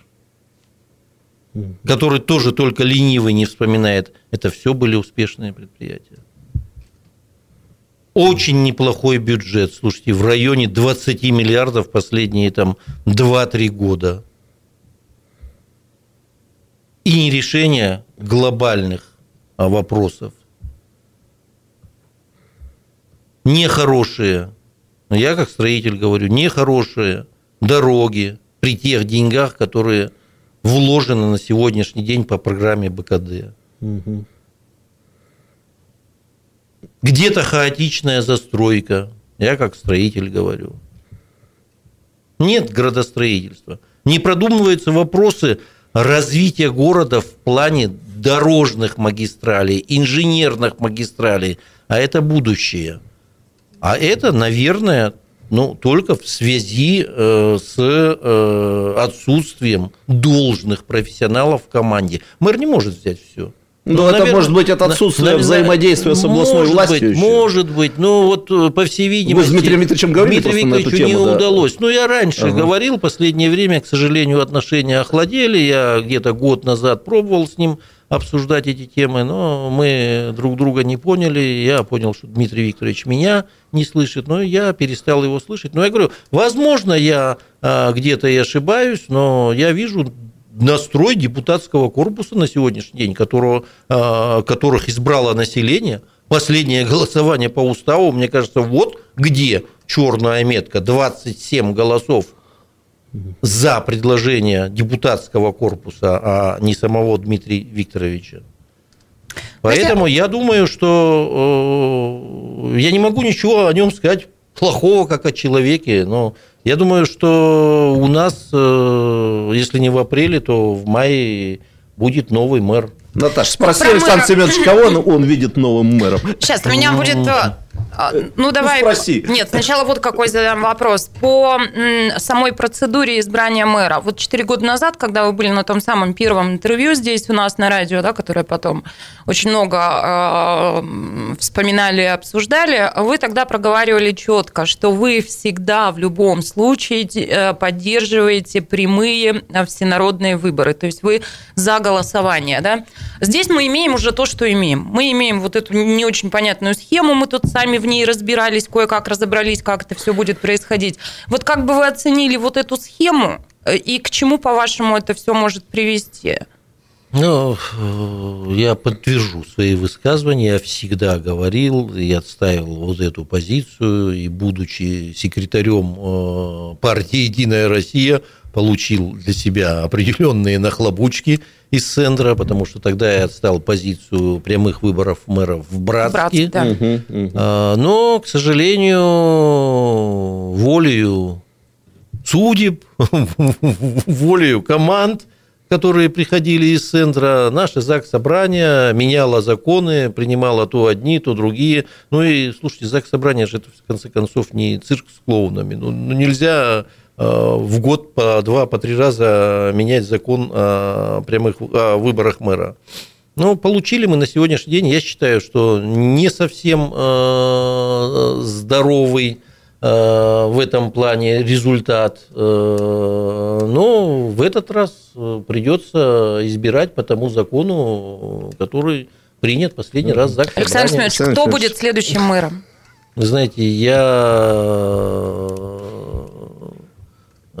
который тоже только ленивый не вспоминает, это все были успешные предприятия. Очень неплохой бюджет, слушайте, в районе 20 миллиардов последние там 2-3 года. И не решение глобальных а, вопросов. Нехорошие, я как строитель говорю, нехорошие дороги при тех деньгах, которые вложено на сегодняшний день по программе БКД. Угу. Где-то хаотичная застройка, я как строитель говорю. Нет градостроительства. Не продумываются вопросы развития города в плане дорожных магистралей, инженерных магистралей, а это будущее. А это, наверное, ну, только в связи э, с э, отсутствием должных профессионалов в команде. Мэр не может взять все. Ну, ну это наверное, может быть от отсутствия на, взаимодействия с областной может властью. Быть, может быть, ну вот э, по всей видимости. Вы с Дмитрием Викторовичем говорили Дмитрию Викторовичу не тему, да? удалось. Ну я раньше ага. говорил, последнее время, к сожалению, отношения охладели. Я где-то год назад пробовал с ним обсуждать эти темы, но мы друг друга не поняли. Я понял, что Дмитрий Викторович меня не слышит, но я перестал его слышать. Но я говорю, возможно, я а, где-то и ошибаюсь, но я вижу настрой депутатского корпуса на сегодняшний день, которого, а, которых избрало население. Последнее голосование по уставу, мне кажется, вот где черная метка, 27 голосов – за предложение депутатского корпуса, а не самого Дмитрия Викторовича. Поэтому я думаю, что э, я не могу ничего о нем сказать плохого, как о человеке, но я думаю, что у нас, э, если не в апреле, то в мае будет новый мэр. Наташа, спроси Александр Семенович, кого он, он видит новым мэром? Сейчас, у меня будет ну, ну, давай. Ну, спроси. Нет, сначала вот какой задам вопрос. По самой процедуре избрания мэра. Вот четыре года назад, когда вы были на том самом первом интервью здесь у нас на радио, да, которое потом очень много э, вспоминали и обсуждали, вы тогда проговаривали четко, что вы всегда в любом случае э, поддерживаете прямые э, всенародные выборы. То есть вы за голосование, да? Здесь мы имеем уже то, что имеем. Мы имеем вот эту не очень понятную схему, мы тут сами в ней разбирались, кое-как разобрались, как это все будет происходить. Вот как бы вы оценили вот эту схему э, и к чему, по-вашему, это все может привести? Ну, э, я подтвержу свои высказывания. Я всегда говорил и отставил вот эту позицию. И будучи секретарем э, партии «Единая Россия», получил для себя определенные нахлобучки из центра, потому что тогда я отстал позицию прямых выборов мэров в Братске. Братск, да. А, но, к сожалению, волею судеб, [laughs] волею команд, которые приходили из центра, наше ЗАГС Собрание меняло законы, принимало то одни, то другие. Ну и, слушайте, ЗАГС Собрание же это, в конце концов, не цирк с клоунами. Ну, ну нельзя в год по два, по три раза менять закон о прямых о выборах мэра. Ну, получили мы на сегодняшний день, я считаю, что не совсем э, здоровый э, в этом плане результат. Но в этот раз придется избирать по тому закону, который принят последний раз за Александр Семенович, кто будет следующим мэром? Вы знаете, я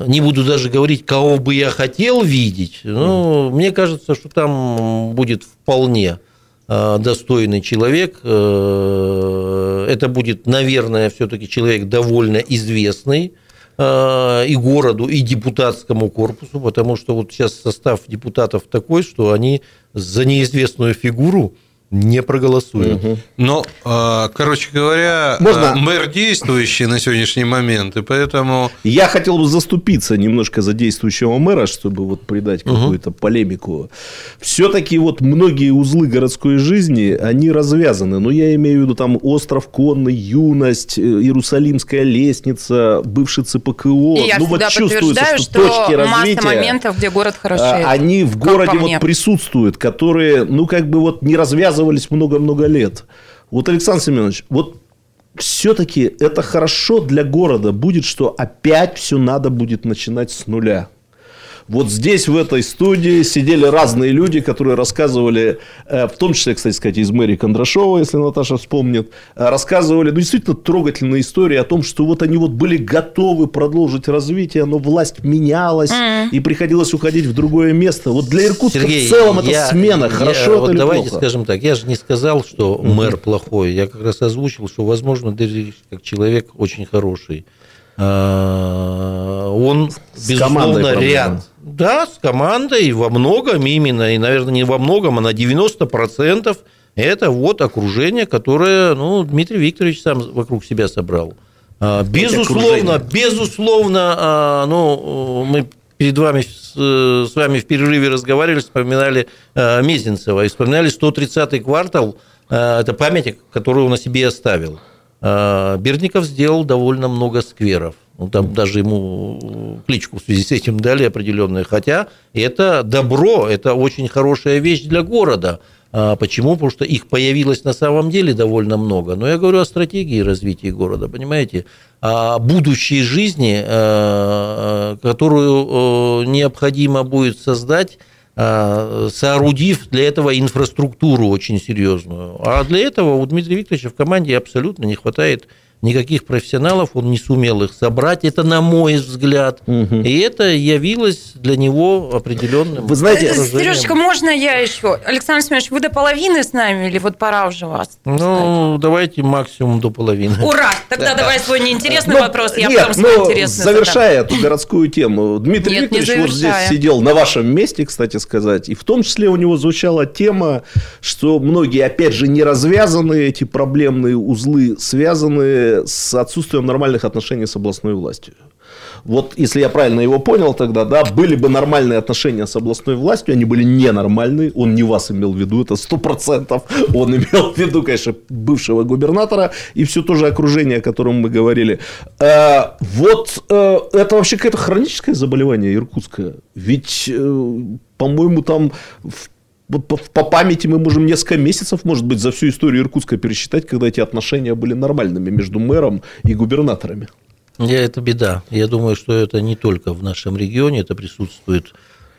не буду даже говорить, кого бы я хотел видеть, но mm. мне кажется, что там будет вполне э, достойный человек. Э, это будет, наверное, все-таки человек довольно известный э, и городу, и депутатскому корпусу, потому что вот сейчас состав депутатов такой, что они за неизвестную фигуру не проголосуют. Угу. Но, а, короче говоря, Можно... А, мэр действующий на сегодняшний момент, и поэтому... Я хотел бы заступиться немножко за действующего мэра, чтобы вот придать какую-то угу. полемику. Все-таки вот многие узлы городской жизни, они развязаны. Но я имею в виду там остров Конный, Юность, э, Иерусалимская лестница, бывший ЦПКО. И я ну, вот чувствуется, что, что точки развития... моментов, где город хорошеет. Они в городе вот присутствуют, которые, ну, как бы вот не развязаны связывались много-много лет. Вот, Александр Семенович, вот все-таки это хорошо для города будет, что опять все надо будет начинать с нуля. Вот здесь, в этой студии, сидели разные люди, которые рассказывали, э, в том числе, кстати сказать, из мэрии Кондрашова, если Наташа вспомнит, э, рассказывали, ну, действительно трогательные истории о том, что вот они вот были готовы продолжить развитие, но власть менялась, mm-hmm. и приходилось уходить в другое место. Вот для Иркутска Сергей, в целом это я, смена, хорошо я, это вот или давайте плохо? скажем так, я же не сказал, что мэр mm-hmm. плохой, я как раз озвучил, что, возможно, даже как человек очень хороший. А, он, с безусловно, ряд. Да, с командой во многом именно, и, наверное, не во многом, а на 90% это вот окружение, которое ну, Дмитрий Викторович сам вокруг себя собрал. А, безусловно, безусловно, а, ну, мы перед вами с вами в перерыве разговаривали, вспоминали Мезенцева и вспоминали 130-й квартал, это памятник, который он о себе оставил. А, Бердников сделал довольно много скверов. Ну, там даже ему кличку в связи с этим дали определенную. Хотя это добро, это очень хорошая вещь для города. А почему? Потому что их появилось на самом деле довольно много. Но я говорю о стратегии развития города, понимаете? О будущей жизни, а, которую необходимо будет создать соорудив для этого инфраструктуру очень серьезную. А для этого у Дмитрия Викторовича в команде абсолютно не хватает никаких профессионалов, он не сумел их собрать, это на мой взгляд. Угу. И это явилось для него определенным... Вы знаете, Сережечка, можно я еще? Александр Семенович, вы до половины с нами или вот пора уже вас? Ну, сказать? давайте максимум до половины. Ура! [laughs] Тогда давай свой неинтересный ну, вопрос, я нет, потом свой ну, интересный Завершая задам. эту городскую тему, Дмитрий нет, Викторович вот здесь сидел на вашем месте, кстати сказать, и в том числе у него звучала тема, что многие, опять же, не развязанные эти проблемные узлы, связаны с отсутствием нормальных отношений с областной властью. Вот если я правильно его понял тогда, да, были бы нормальные отношения с областной властью, они были ненормальные, он не вас имел в виду, это сто процентов, он имел в виду, конечно, бывшего губернатора и все то же окружение, о котором мы говорили. Э, вот э, это вообще какое-то хроническое заболевание иркутское, ведь, э, по-моему, там в по, по памяти мы можем несколько месяцев, может быть, за всю историю Иркутска пересчитать, когда эти отношения были нормальными между мэром и губернаторами. Я, это беда. Я думаю, что это не только в нашем регионе, это присутствует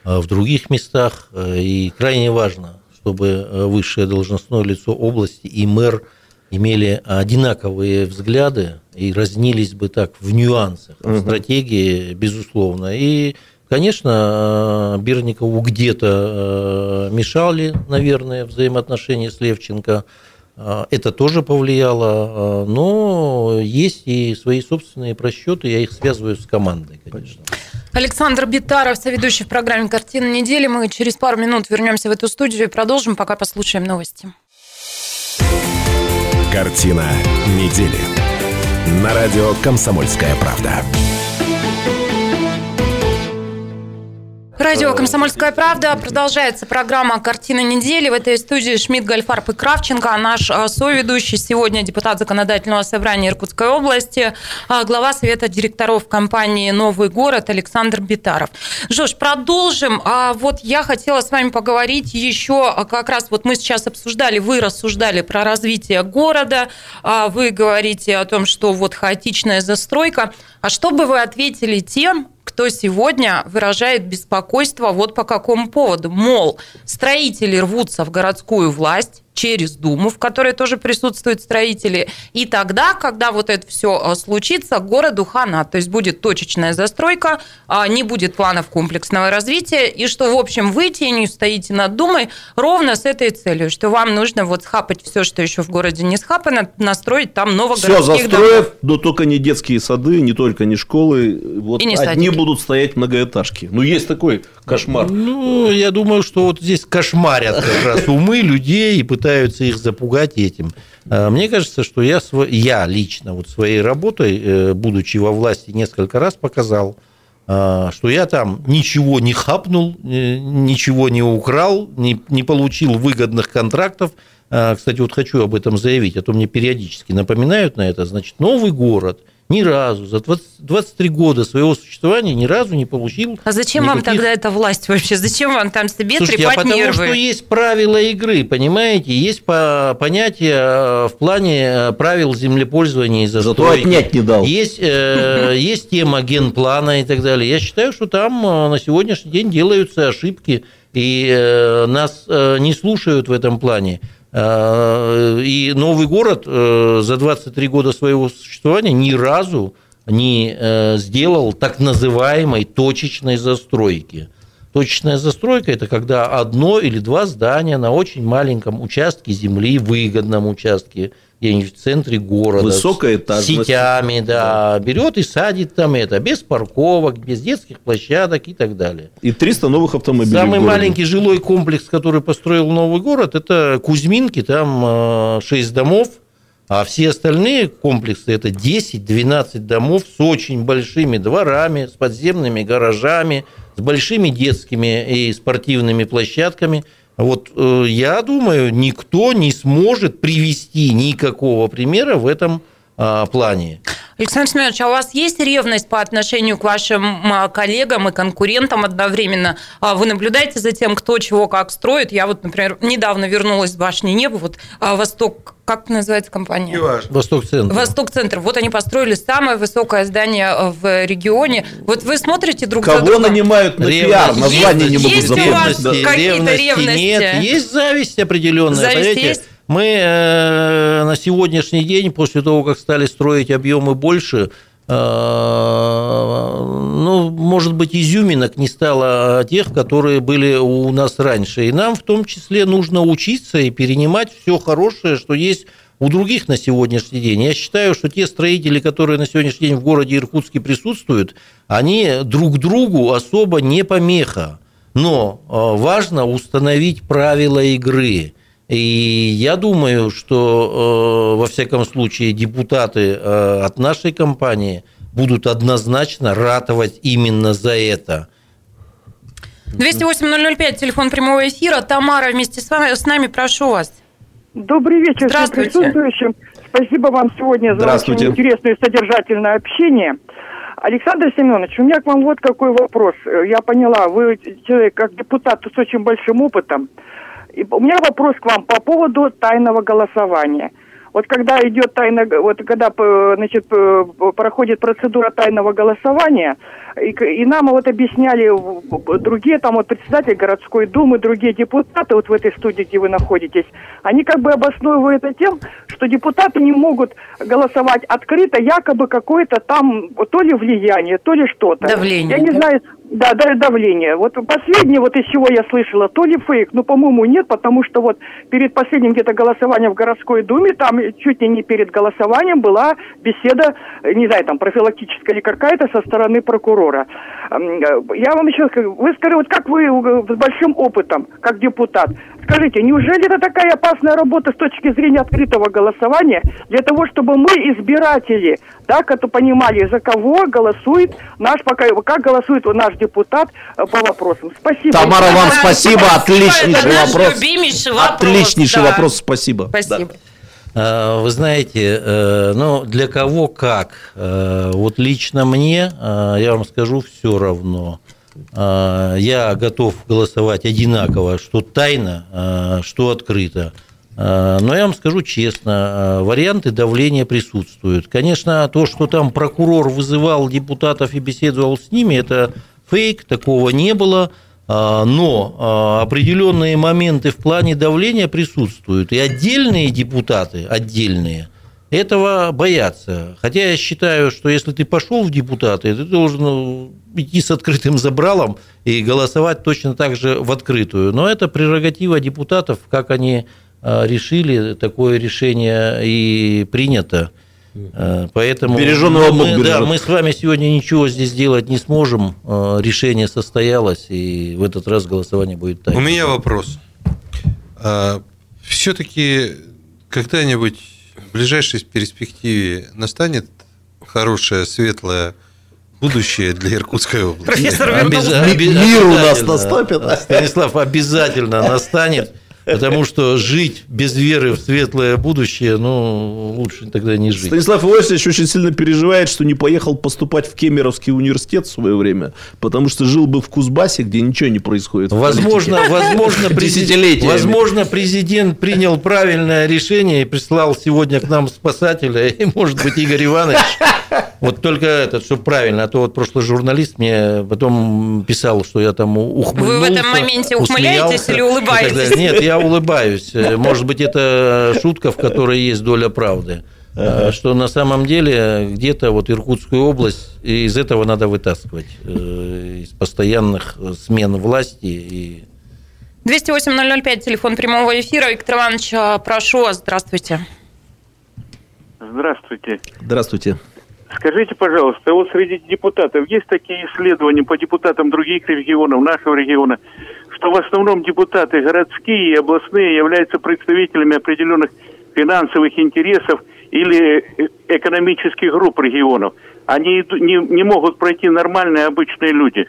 а, в других местах. А, и крайне важно, чтобы а, высшее должностное лицо области и мэр имели одинаковые взгляды и разнились бы так в нюансах, в стратегии, безусловно. И Конечно, Берникову где-то э, мешали, наверное, взаимоотношения с Левченко. Э, это тоже повлияло, э, но есть и свои собственные просчеты, я их связываю с командой, конечно. Александр Битаров, соведущий в программе «Картина недели». Мы через пару минут вернемся в эту студию и продолжим, пока послушаем новости. Картина недели. На радио «Комсомольская правда». Радио «Комсомольская правда». Продолжается программа «Картина недели». В этой студии Шмидт, Гольфарб и Кравченко. А наш а, соведущий сегодня депутат Законодательного собрания Иркутской области, а, глава Совета директоров компании «Новый город» Александр Битаров. Жош, продолжим. Вот я хотела с вами поговорить еще, как раз вот мы сейчас обсуждали, вы рассуждали про развитие города, вы говорите о том, что вот хаотичная застройка. А что бы вы ответили тем, кто сегодня выражает беспокойство вот по какому поводу. Мол, строители рвутся в городскую власть, через Думу, в которой тоже присутствуют строители. И тогда, когда вот это все а, случится, городу хана. То есть будет точечная застройка, а, не будет планов комплексного развития. И что, в общем, вы тенью стоите над Думой ровно с этой целью, что вам нужно вот схапать все, что еще в городе не схапано, настроить там новогородских Все застроят, домов. но только не детские сады, не только не школы. Вот и не одни садики. будут стоять многоэтажки. Ну, есть такой кошмар. Ну, я думаю, что вот здесь кошмарят как раз умы людей и пытаются их запугать этим. А, мне кажется, что я, я лично вот своей работой, э, будучи во власти, несколько раз показал, а, что я там ничего не хапнул, э, ничего не украл, не, не получил выгодных контрактов. А, кстати, вот хочу об этом заявить, а то мне периодически напоминают на это. Значит, новый город – ни разу за 20, 23 года своего существования ни разу не получил. А зачем никаких... вам тогда эта власть вообще? Зачем вам там себе Слушайте, трепать а потому нервы? что есть правила игры, понимаете? Есть по понятие э, в плане э, правил землепользования и застройки. Зато отнять не дал. Есть, э, есть тема генплана и так далее. Я считаю, что там э, на сегодняшний день делаются ошибки, и э, нас э, не слушают в этом плане. Э, и новый город э, за 23 года своего существования ни разу не э, сделал так называемой точечной застройки. Точечная застройка – это когда одно или два здания на очень маленьком участке земли, выгодном участке где-нибудь в центре города. Этажность. Сетями, да, да. Берет и садит там это, без парковок, без детских площадок и так далее. И 300 новых автомобилей. Самый маленький жилой комплекс, который построил новый город, это Кузьминки, там 6 э, домов, а все остальные комплексы это 10-12 домов с очень большими дворами, с подземными гаражами, с большими детскими и спортивными площадками – вот э, я думаю, никто не сможет привести никакого примера в этом а, плане. Александр Семенович, а у вас есть ревность по отношению к вашим коллегам и конкурентам одновременно? А вы наблюдаете за тем, кто чего как строит? Я вот, например, недавно вернулась с башни неба, вот а, Восток как называется компания? Восток-центр. Восток-центр. Вот они построили самое высокое здание в регионе. Вот вы смотрите друг Кого за другом. Кого нанимают на пиар? Название не могут запомнить. Есть у вас какие-то ревности? Нет, есть зависть определенная. Зависть есть? Мы э, на сегодняшний день, после того, как стали строить объемы больше, э, ну, может быть, изюминок не стало тех, которые были у нас раньше. И нам в том числе нужно учиться и перенимать все хорошее, что есть у других на сегодняшний день. Я считаю, что те строители, которые на сегодняшний день в городе Иркутске присутствуют, они друг другу особо не помеха. Но э, важно установить правила игры. И я думаю, что, э, во всяком случае, депутаты э, от нашей компании будут однозначно ратовать именно за это. 208-005, телефон прямого эфира. Тамара вместе с вами, с нами, прошу вас. Добрый вечер всем присутствующим. Спасибо вам сегодня за очень интересное и содержательное общение. Александр Семенович, у меня к вам вот какой вопрос. Я поняла, вы человек как депутат с очень большим опытом. И у меня вопрос к вам по поводу тайного голосования. Вот когда идет тайна, вот когда значит, проходит процедура тайного голосования, и, и нам вот объясняли другие там вот председатели городской думы, другие депутаты вот в этой студии, где вы находитесь, они как бы обосновывают это тем, что депутаты не могут голосовать открыто, якобы какое-то там то ли влияние, то ли что-то. Давление. Я не знаю, Да, да, давление. Вот последнее, вот из чего я слышала, то ли фейк, но, по-моему, нет, потому что вот перед последним где-то голосованием в городской думе, там чуть ли не перед голосованием была беседа, не знаю, там профилактическая или какая-то со стороны прокурора. Я вам еще скажу, вы скажите, вот как вы с большим опытом, как депутат, Скажите, неужели это такая опасная работа с точки зрения открытого голосования для того, чтобы мы, избиратели, так это понимали, за кого голосует наш, пока, как голосует наш депутат э, по вопросам? Спасибо. Тамара, вам спасибо, отличнейший вопрос. вопрос. Отличнейший вопрос, спасибо. Спасибо. А, вы знаете, э, ну, для кого как. Э, вот лично мне, я вам скажу, все равно. А, я готов голосовать одинаково, что тайно, а, что открыто. А, но я вам скажу честно, варианты давления присутствуют. Конечно, то, что там прокурор вызывал депутатов и беседовал с ними, это фейк, такого не было. Но определенные моменты в плане давления присутствуют. И отдельные депутаты, отдельные, этого боятся. Хотя я считаю, что если ты пошел в депутаты, ты должен идти с открытым забралом и голосовать точно так же в открытую. Но это прерогатива депутатов, как они а, решили, такое решение и принято. А, поэтому Береженый мы, да, мы с вами сегодня ничего здесь делать не сможем. А, решение состоялось, и в этот раз голосование будет так. У меня вопрос. Все-таки когда-нибудь в ближайшей перспективе настанет хорошая, светлая будущее для Иркутской области. Профессор Обяз... Мир у нас наступит. Станислав обязательно настанет. Потому что жить без веры в светлое будущее, ну, лучше тогда не жить. Станислав Иосифович очень сильно переживает, что не поехал поступать в Кемеровский университет в свое время, потому что жил бы в Кузбассе, где ничего не происходит. Возможно, возможно, [laughs] президент, возможно, президент принял правильное решение и прислал сегодня к нам спасателя, и, может быть, Игорь Иванович вот только этот, чтобы правильно, а то вот прошлый журналист мне потом писал, что я там ухмыльнулся. Вы в этом моменте ухмыляетесь или улыбаетесь? Нет, я улыбаюсь. Может быть, это шутка, в которой есть доля правды. Ага. Что на самом деле где-то вот Иркутскую область из этого надо вытаскивать, э, из постоянных смен власти и 208-005, телефон прямого эфира. Виктор Иванович, прошу, здравствуйте. Здравствуйте. Здравствуйте. Скажите, пожалуйста, вот среди депутатов есть такие исследования по депутатам других регионов, нашего региона, в основном депутаты городские и областные являются представителями определенных финансовых интересов или э, экономических групп регионов. Они не, не могут пройти нормальные обычные люди.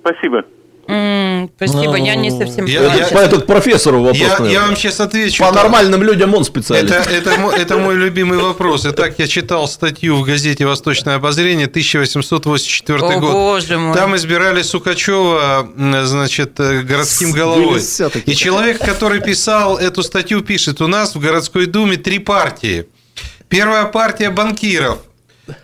Спасибо. Mm, спасибо, я не совсем я, я, По этот профессору вопрос. Я, я вам сейчас отвечу. По нормальным людям он специалист. Это, это, это мой любимый вопрос. Итак, я читал статью в газете «Восточное обозрение» 1884 О, год. Боже мой. Там избирали Сукачева, значит, э, городским головой. И человек, который писал эту статью, пишет, у нас в городской думе три партии. Первая партия банкиров –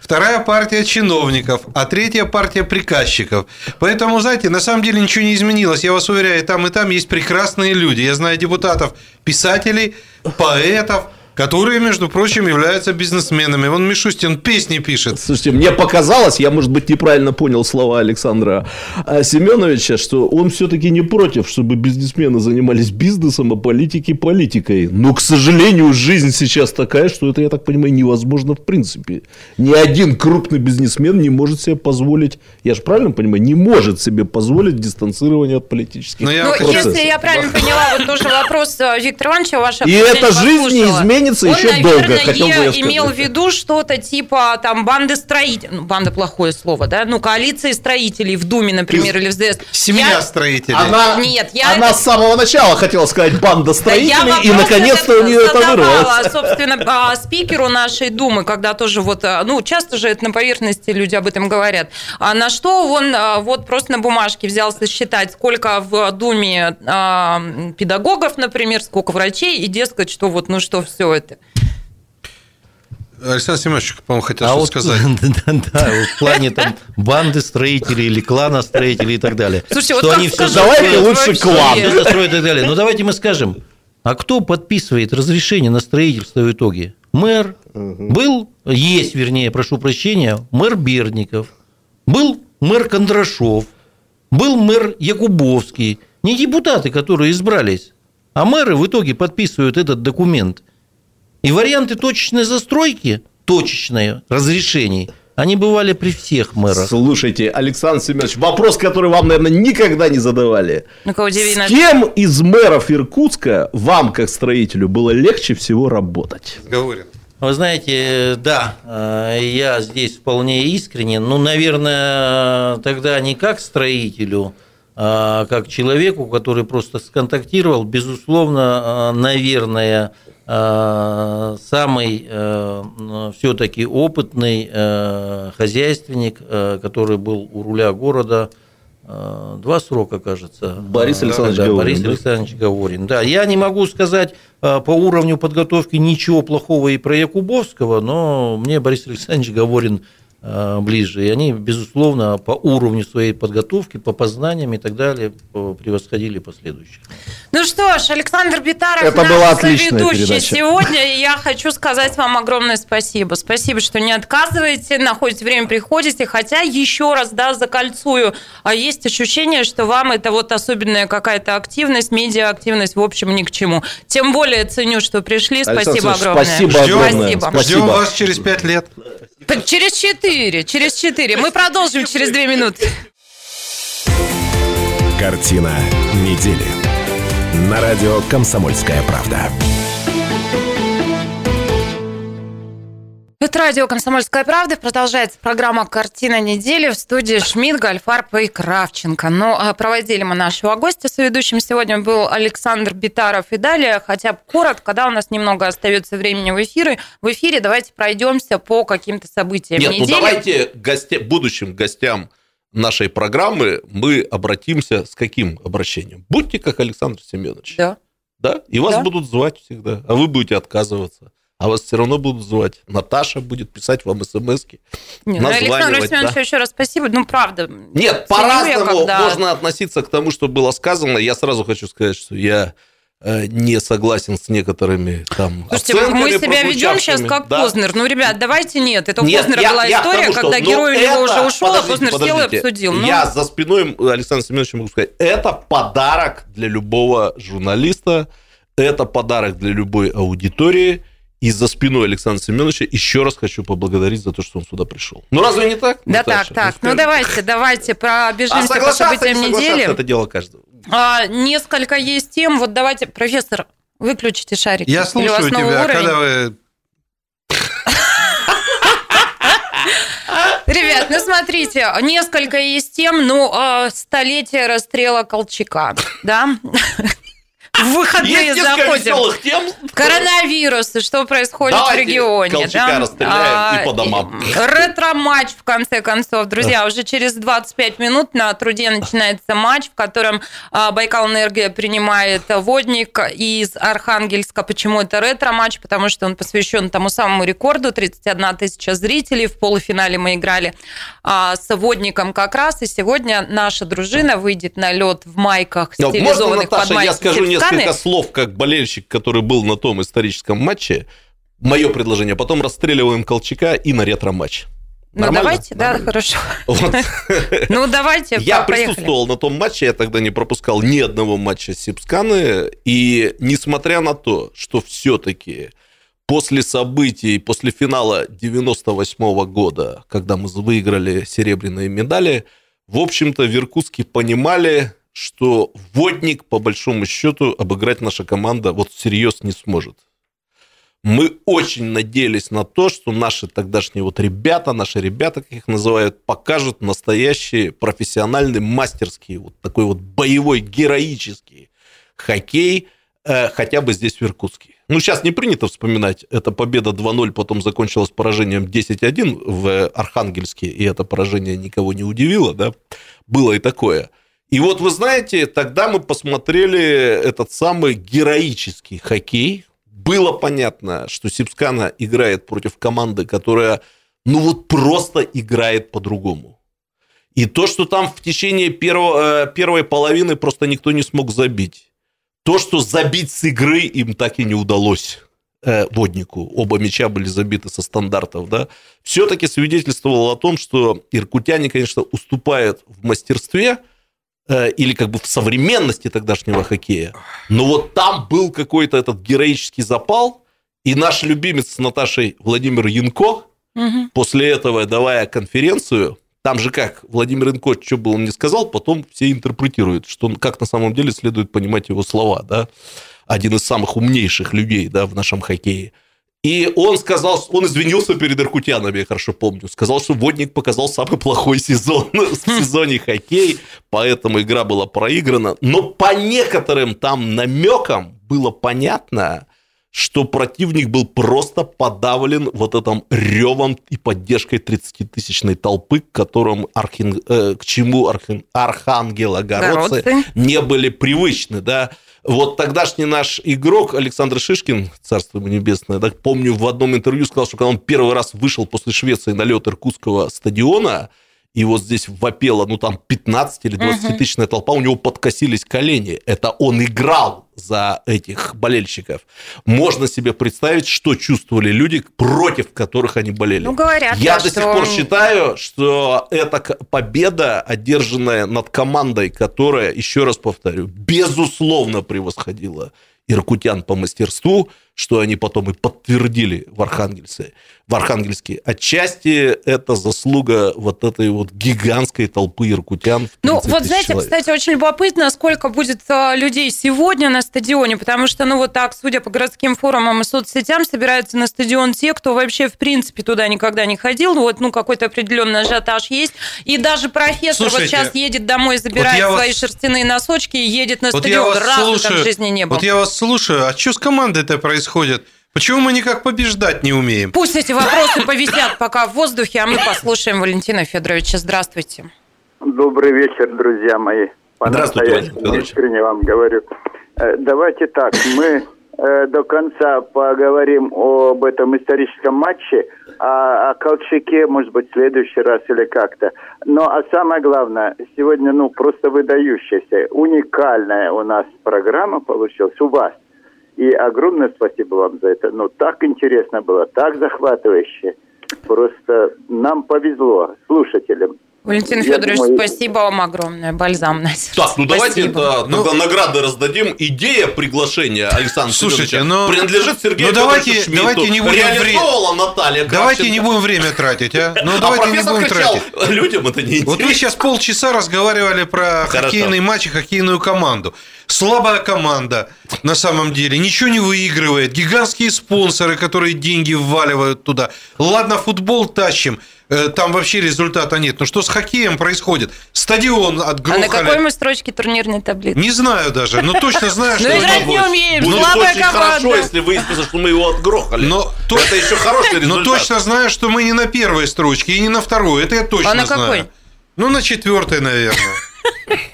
вторая партия чиновников, а третья партия приказчиков. Поэтому, знаете, на самом деле ничего не изменилось. Я вас уверяю, там и там есть прекрасные люди. Я знаю депутатов, писателей, поэтов, которые, между прочим, являются бизнесменами. Вон Мишустин песни пишет. Слушайте, мне показалось, я, может быть, неправильно понял слова Александра а, Семеновича, что он все-таки не против, чтобы бизнесмены занимались бизнесом, а политики политикой. Но, к сожалению, жизнь сейчас такая, что это, я так понимаю, невозможно в принципе. Ни один крупный бизнесмен не может себе позволить, я же правильно понимаю, не может себе позволить дистанцирование от политических Но я ну, Если я правильно поняла, вот тоже вопрос э, Виктора Ивановича, ваша И эта жизнь не изменится изменится он, еще наверное, долго. Хотел бы я имел в виду что-то типа там банды строителей, ну, банда плохое слово, да, ну, коалиции строителей в Думе, например, Из... или в СДС. Семья я... строителей. Она, Нет, я... Она с самого начала хотела сказать банда строителей, да и наконец-то у нее это вырвалось. Собственно, а, спикеру нашей Думы, когда тоже вот, а, ну, часто же это на поверхности люди об этом говорят, а на что он вот просто на бумажке взялся считать, сколько в Думе педагогов, например, сколько врачей, и дескать, что вот, ну что, все это. Александр Семенович, по-моему, хотел а что вот, сказать. [laughs] Да, да, в плане там банды строителей или клана строителей и так далее. Слушайте, вот они все давайте лучше клан. Все застроят и так далее. Но давайте мы скажем, а кто подписывает разрешение на строительство в итоге? Мэр. Был, есть, вернее, прошу прощения, мэр Берников. Был мэр Кондрашов. Был мэр Якубовский. Не депутаты, которые избрались, а мэры в итоге подписывают этот документ. И варианты точечной застройки, точечные разрешений – они бывали при всех мэрах. Слушайте, Александр Семенович, вопрос, который вам, наверное, никогда не задавали. Ну-ка, С кем из мэров Иркутска вам, как строителю, было легче всего работать? Говорит. Вы знаете, да, э, я здесь вполне искренен. Ну, наверное, тогда не как строителю, а как человеку, который просто сконтактировал. Безусловно, э, наверное, самый э, все-таки опытный э, хозяйственник, который был у руля города два срока, кажется. Борис Александрович да, Говорин. Борис да? Александрович Говорин. Да, я не могу сказать по уровню подготовки ничего плохого и про Якубовского, но мне Борис Александрович Говорин Э, ближе. И они, безусловно, по уровню своей подготовки, по познаниям и так далее превосходили последующих. Ну что ж, Александр Битаров, Это наш была отличная ведущий передача. сегодня. И я хочу сказать вам огромное спасибо. Спасибо, что не отказываете, находите время, приходите. Хотя еще раз, да, закольцую. А есть ощущение, что вам это вот особенная какая-то активность, медиа-активность, в общем, ни к чему. Тем более ценю, что пришли. Спасибо Александр, огромное. Спасибо огромное. Спасибо. Спасибо. Ждем вас через пять лет. Через четыре, через четыре. Мы продолжим через две минуты. Картина недели. На радио «Комсомольская правда». Это радио «Комсомольская правда». Продолжается программа «Картина недели» в студии Шмидт, Гальфарб и Кравченко. Но а, проводили мы нашего гостя. С ведущим сегодня был Александр Битаров. И далее, хотя бы коротко, когда у нас немного остается времени в эфире, в эфире давайте пройдемся по каким-то событиям Нет, недели. ну давайте гостя, будущим гостям нашей программы мы обратимся с каким обращением? Будьте как Александр Семенович. Да. Да? И вас Да. будут звать всегда, а вы будете отказываться. А вас все равно будут звать. Наташа будет писать вам смс-ки. Не, ну, Александру названивать, Семеновичу да. еще раз спасибо. Ну, правда. Нет, по-разному когда- можно относиться к тому, что было сказано. Я сразу хочу сказать, что я э, не согласен с некоторыми там Слушайте, мы себя ведем сейчас как Да. Познер. Ну, ребят, давайте нет. Это у Нет, Познера я- была я история, тому, что, когда ну, герой у него это- уже ушел, а подождите, Познер сел и обсудил. Ну, Я за спиной Александра Семеновича могу сказать, это подарок для любого журналиста, это подарок для любой аудитории. И за спиной Александра Семеновича еще раз хочу поблагодарить за то, что он сюда пришел. Ну разве не так? Да Наташа? так, так. Ну скажи. давайте, давайте А пробежимся по соглашаться, не событиям соглашаться, недели. это дело каждого. А, несколько есть тем. Вот давайте, профессор, выключите шарик. Я слушаю тебя, а уровень? когда вы... Ребят, ну смотрите, несколько есть тем, ну, а, столетие расстрела Колчака, да? В выходные Есть несколько заходим. тем. Коронавирус, и что происходит Давайте в регионе. Да? расстреляем и по домам. Ретро-матч, в конце концов. Друзья, уже через 25 минут на труде начинается матч, в котором а, Байкал Энергия принимает водник из Архангельска. Почему это ретро-матч? Потому что он посвящен тому самому рекорду. 31 тысяча зрителей. В полуфинале мы играли а, с водником как раз. И сегодня наша дружина выйдет на лед в майках, Можно, стилизованных под майки я скажу Севсканы. несколько слов, как болельщик, который был на том историческом матче. Мое предложение. Потом расстреливаем Колчака и на ретро-матч. Ну, Нормально? давайте, да, Нормально. хорошо. Вот. [laughs] Ну, давайте, Я по- поехали. присутствовал на том матче, я тогда не пропускал ни одного матча Сипсканы, и несмотря на то, что все-таки после событий, после финала 98 года, когда мы выиграли серебряные медали, в общем-то, в Иркутске понимали, что водник, по большому счету, обыграть наша команда вот всерьез не сможет. Мы очень надеялись на то, что наши тогдашние вот ребята, наши ребята, как их называют, покажут настоящий профессиональный, мастерский, вот такой вот боевой, героический хоккей, э, хотя бы здесь, в Иркутске. Ну, сейчас не принято вспоминать, эта победа 2-0 потом закончилась поражением 10-1 в Архангельске, и это поражение никого не удивило, да, было и такое. И вот вы знаете, тогда мы посмотрели этот самый героический хоккей, было понятно, что Сипскана играет против команды, которая, ну вот просто играет по-другому. И то, что там в течение первого, э, первой половины просто никто не смог забить. То, что забить с игры им так и не удалось э, воднику. Оба мяча были забиты со стандартов, да. Все-таки свидетельствовало о том, что иркутяне, конечно, уступают в мастерстве, или как бы в современности тогдашнего хоккея. Но вот там был какой-то этот героический запал, и наш любимец с Наташей Владимир Янко угу. после этого, давая конференцию, там же как, Владимир Янко, что бы он ни сказал, потом все интерпретируют, что как на самом деле следует понимать его слова, да, один из самых умнейших людей, да, в нашем хоккее. И он сказал, он извинился перед Иркутянами, я хорошо помню. Сказал, что Водник показал самый плохой сезон [laughs] в сезоне хоккей, поэтому игра была проиграна. Но по некоторым там намекам было понятно, что противник был просто подавлен вот этим ревом и поддержкой 30-тысячной толпы, к, которым архин, э, к чему архин, архангелогородцы не были привычны, да. Вот тогдашний наш игрок Александр Шишкин, царство ему небесное, так помню, в одном интервью сказал, что когда он первый раз вышел после Швеции на лед Иркутского стадиона, и вот здесь вопела, ну, там 15 или 20 тысячная толпа, у него подкосились колени. Это он играл за этих болельщиков. Можно себе представить, что чувствовали люди, против которых они болели. Ну, говорят, Я да, до сих что... пор считаю, что это победа, одержанная над командой, которая, еще раз повторю, безусловно превосходила иркутян по мастерству, что они потом и подтвердили в Архангельсе, в Архангельске. Отчасти это заслуга вот этой вот гигантской толпы иркутян. Ну, вот знаете, человек. кстати, очень любопытно, сколько будет а, людей сегодня на стадионе, потому что, ну, вот так, судя по городским форумам и соцсетям, собираются на стадион те, кто вообще, в принципе, туда никогда не ходил, ну, вот, ну, какой-то определенный ажиотаж есть, и даже профессор Слушайте, вот сейчас едет домой, забирает вот свои вас... шерстяные носочки и едет на вот стадион, раз слушаю, в жизни не был. Вот я вас слушаю, а что с командой это происходит? Происходит? Почему мы никак побеждать не умеем? Пусть эти [laughs] вопросы повисят пока в воздухе, а мы послушаем Валентина Федоровича. Здравствуйте. Добрый вечер, друзья мои. Здравствуйте, Валентин Искренне вам говорю. Э, давайте так, мы э, до конца поговорим об этом историческом матче, а о Колчаке, может быть, в следующий раз или как-то. Но а самое главное, сегодня, ну, просто выдающаяся, уникальная у нас программа получилась, у вас. И огромное спасибо вам за это. Ну, так интересно было, так захватывающе. Просто нам повезло, слушателям. Валентин Федорович, думаю... спасибо вам огромное. Бальзам на сердце. Так, ну спасибо. давайте это, ну, тогда награды раздадим. Идея приглашения Александра Слушайте, но... Ну, принадлежит Сергею ну, давайте, Шмидту. давайте не будем время... Наталья Давайте не будем время тратить, а? Ну, [laughs] а давайте не будем тратить. Людям это не интересно. Вот вы сейчас полчаса разговаривали про Хорошо. хоккейный матч и хоккейную команду. Слабая команда, на самом деле, ничего не выигрывает. Гигантские спонсоры, которые деньги вваливают туда. Ладно, футбол тащим. Э, там вообще результата нет. Но что с хоккеем происходит? Стадион отгрохали. А на какой мы строчке турнирной таблицы? Не знаю даже, но точно знаю, [laughs] что... Ну, играть не умеем, слабая команда. хорошо, если выяснится, что [laughs] мы его отгрохали. Но это еще хороший [laughs] результат. Но точно знаю, что мы не на первой строчке и не на второй. Это я точно знаю. А на какой? Ну, на четвертой, наверное.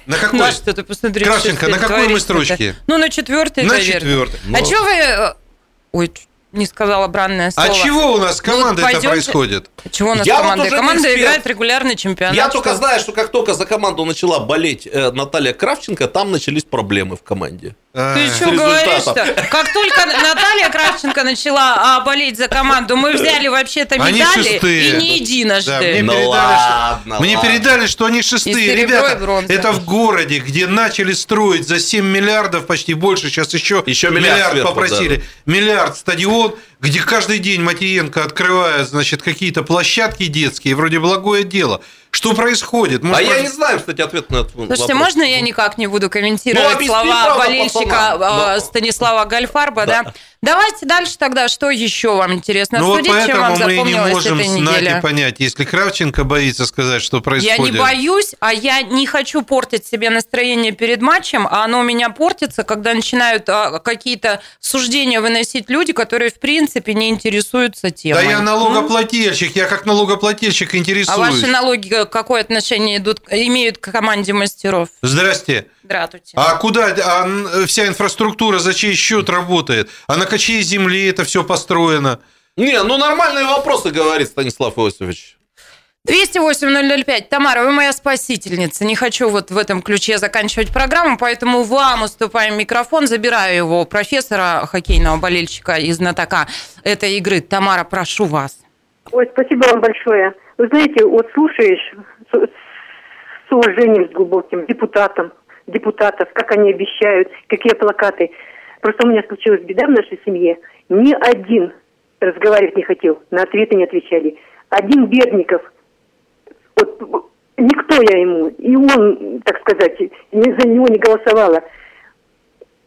На какой? На что ты посмотри. Кравченко, на какой мы строчке? Ну, на четвертой, На четвертой. А что вы... Э, ой, не сказала бранное слово. А чего у нас ну, это происходит? Чего у нас я команда? Вот команда играет регулярный чемпионат. Я что? только знаю, что как только за команду начала болеть э, Наталья Кравченко, там начались проблемы в команде. А. Ты что говоришь-то? Как только Наталья Кравченко начала а, болеть за команду, мы взяли вообще-то медали и не единожды. Да, мне, ну передали, ладно, что, ладно. мне передали, что они шестые. Ребята, это в городе, где начали строить за 7 миллиардов, почти больше, сейчас еще, еще миллиард, миллиард сверху, попросили. Да. Миллиард стадион, где каждый день Матиенко открывает, значит, какие-то площадки детские, вроде благое дело. Что происходит? Может, а может... я не знаю, кстати, ответ на этот Слушайте, вопрос. можно я никак не буду комментировать ну, слова болельщика пацана. Э, Станислава Гальфарба, да? да? Давайте дальше тогда, что еще вам интересно ну, вот поэтому чем вам мы не можем эта неделя? понять, если Кравченко боится сказать, что происходит. Я не боюсь, а я не хочу портить себе настроение перед матчем, а оно у меня портится, когда начинают а, какие-то суждения выносить люди, которые, в принципе, не интересуются темой. Да я налогоплательщик, я как налогоплательщик интересуюсь. А ваши налоги какое отношение идут, имеют к команде мастеров? Здрасте. Здравствуйте. А куда а вся инфраструктура за чей счет работает? А на качей земли это все построено? Не, ну нормальные вопросы, говорит Станислав Иосифович. 208-005. Тамара, вы моя спасительница. Не хочу вот в этом ключе заканчивать программу, поэтому вам уступаем микрофон. Забираю его профессора, хоккейного болельщика и знатока этой игры. Тамара, прошу вас. Ой, спасибо вам большое. Вы знаете, вот слушаешь, с уважением, с глубоким депутатам, депутатов, как они обещают, какие плакаты. Просто у меня случилась беда в нашей семье. Ни один разговаривать не хотел, на ответы не отвечали. Один Бердников, вот никто я ему, и он, так сказать, за него не голосовала,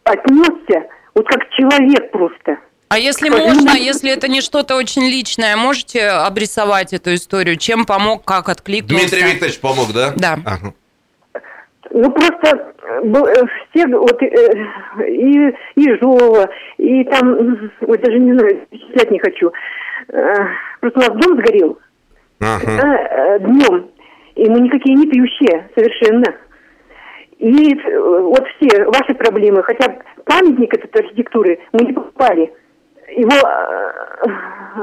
отнесся вот как человек просто. А если можно, если это не что-то очень личное, можете обрисовать эту историю? Чем помог, как откликнулся? Дмитрий Викторович помог, да? Да. Ага. Ну, просто э, все, вот, э, и, и Жова, и там, вот даже не знаю, перечислять не хочу. Э, просто у нас дом сгорел ага. днем, и мы никакие не пьющие совершенно. И вот все ваши проблемы, хотя памятник этот архитектуры мы не попали. Его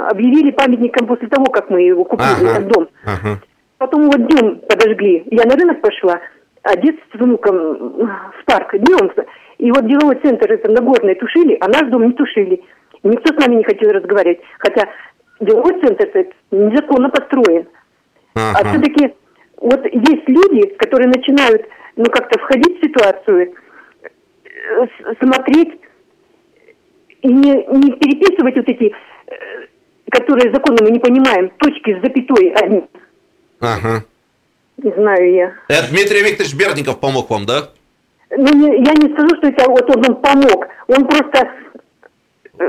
объявили памятником после того, как мы его купили, ага. этот дом. Ага. Потом вот днем подожгли. Я на рынок пошла, а дед с внуком в парк днем. И вот деловой центр это Нагорный тушили, а наш дом не тушили. Никто с нами не хотел разговаривать. Хотя деловой центр это незаконно построен. А ага. А все-таки вот есть люди, которые начинают ну как-то входить в ситуацию, э, смотреть и не, не переписывать вот эти, э, которые законы мы не понимаем, точки с запятой одни. Ага. Не знаю я. Это Дмитрий Викторович Бердников помог вам, да? Ну, я не скажу, что это вот он, помог. Он просто э,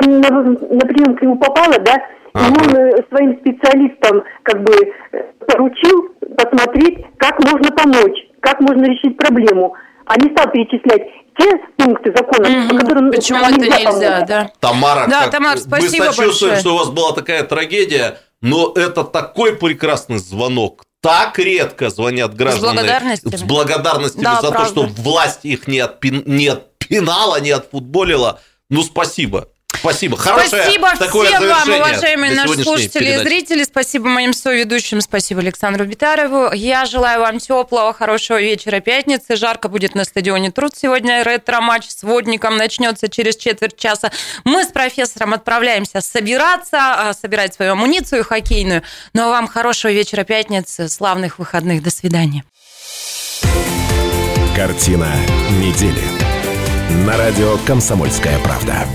на, на, на прием к нему попало, да, ага. и он э, своим специалистам как бы э, поручил посмотреть, как можно помочь, как можно решить проблему. А не стал перечислять те пункты закона, mm-hmm. по которым Почему это нельзя, нельзя да? Тамара, да, Тамара, спасибо мы сочувствуем, большое. что у вас была такая трагедия, но это такой прекрасный звонок так редко звонят граждане с благодарностями, с благодарностями да, за правда. то, что власть их не, отпин, не отпинала, не отфутболила. Ну, спасибо. Спасибо. Хорошее спасибо такое всем вам, уважаемые наши слушатели передачи. и зрители. Спасибо моим соведущим. Спасибо Александру Битарову. Я желаю вам теплого, хорошего вечера пятницы. Жарко будет на стадионе Труд сегодня. Ретро-матч с Водником начнется через четверть часа. Мы с профессором отправляемся собираться, а, собирать свою амуницию хоккейную. Ну а вам хорошего вечера пятницы, славных выходных. До свидания. Картина недели. На радио «Комсомольская правда».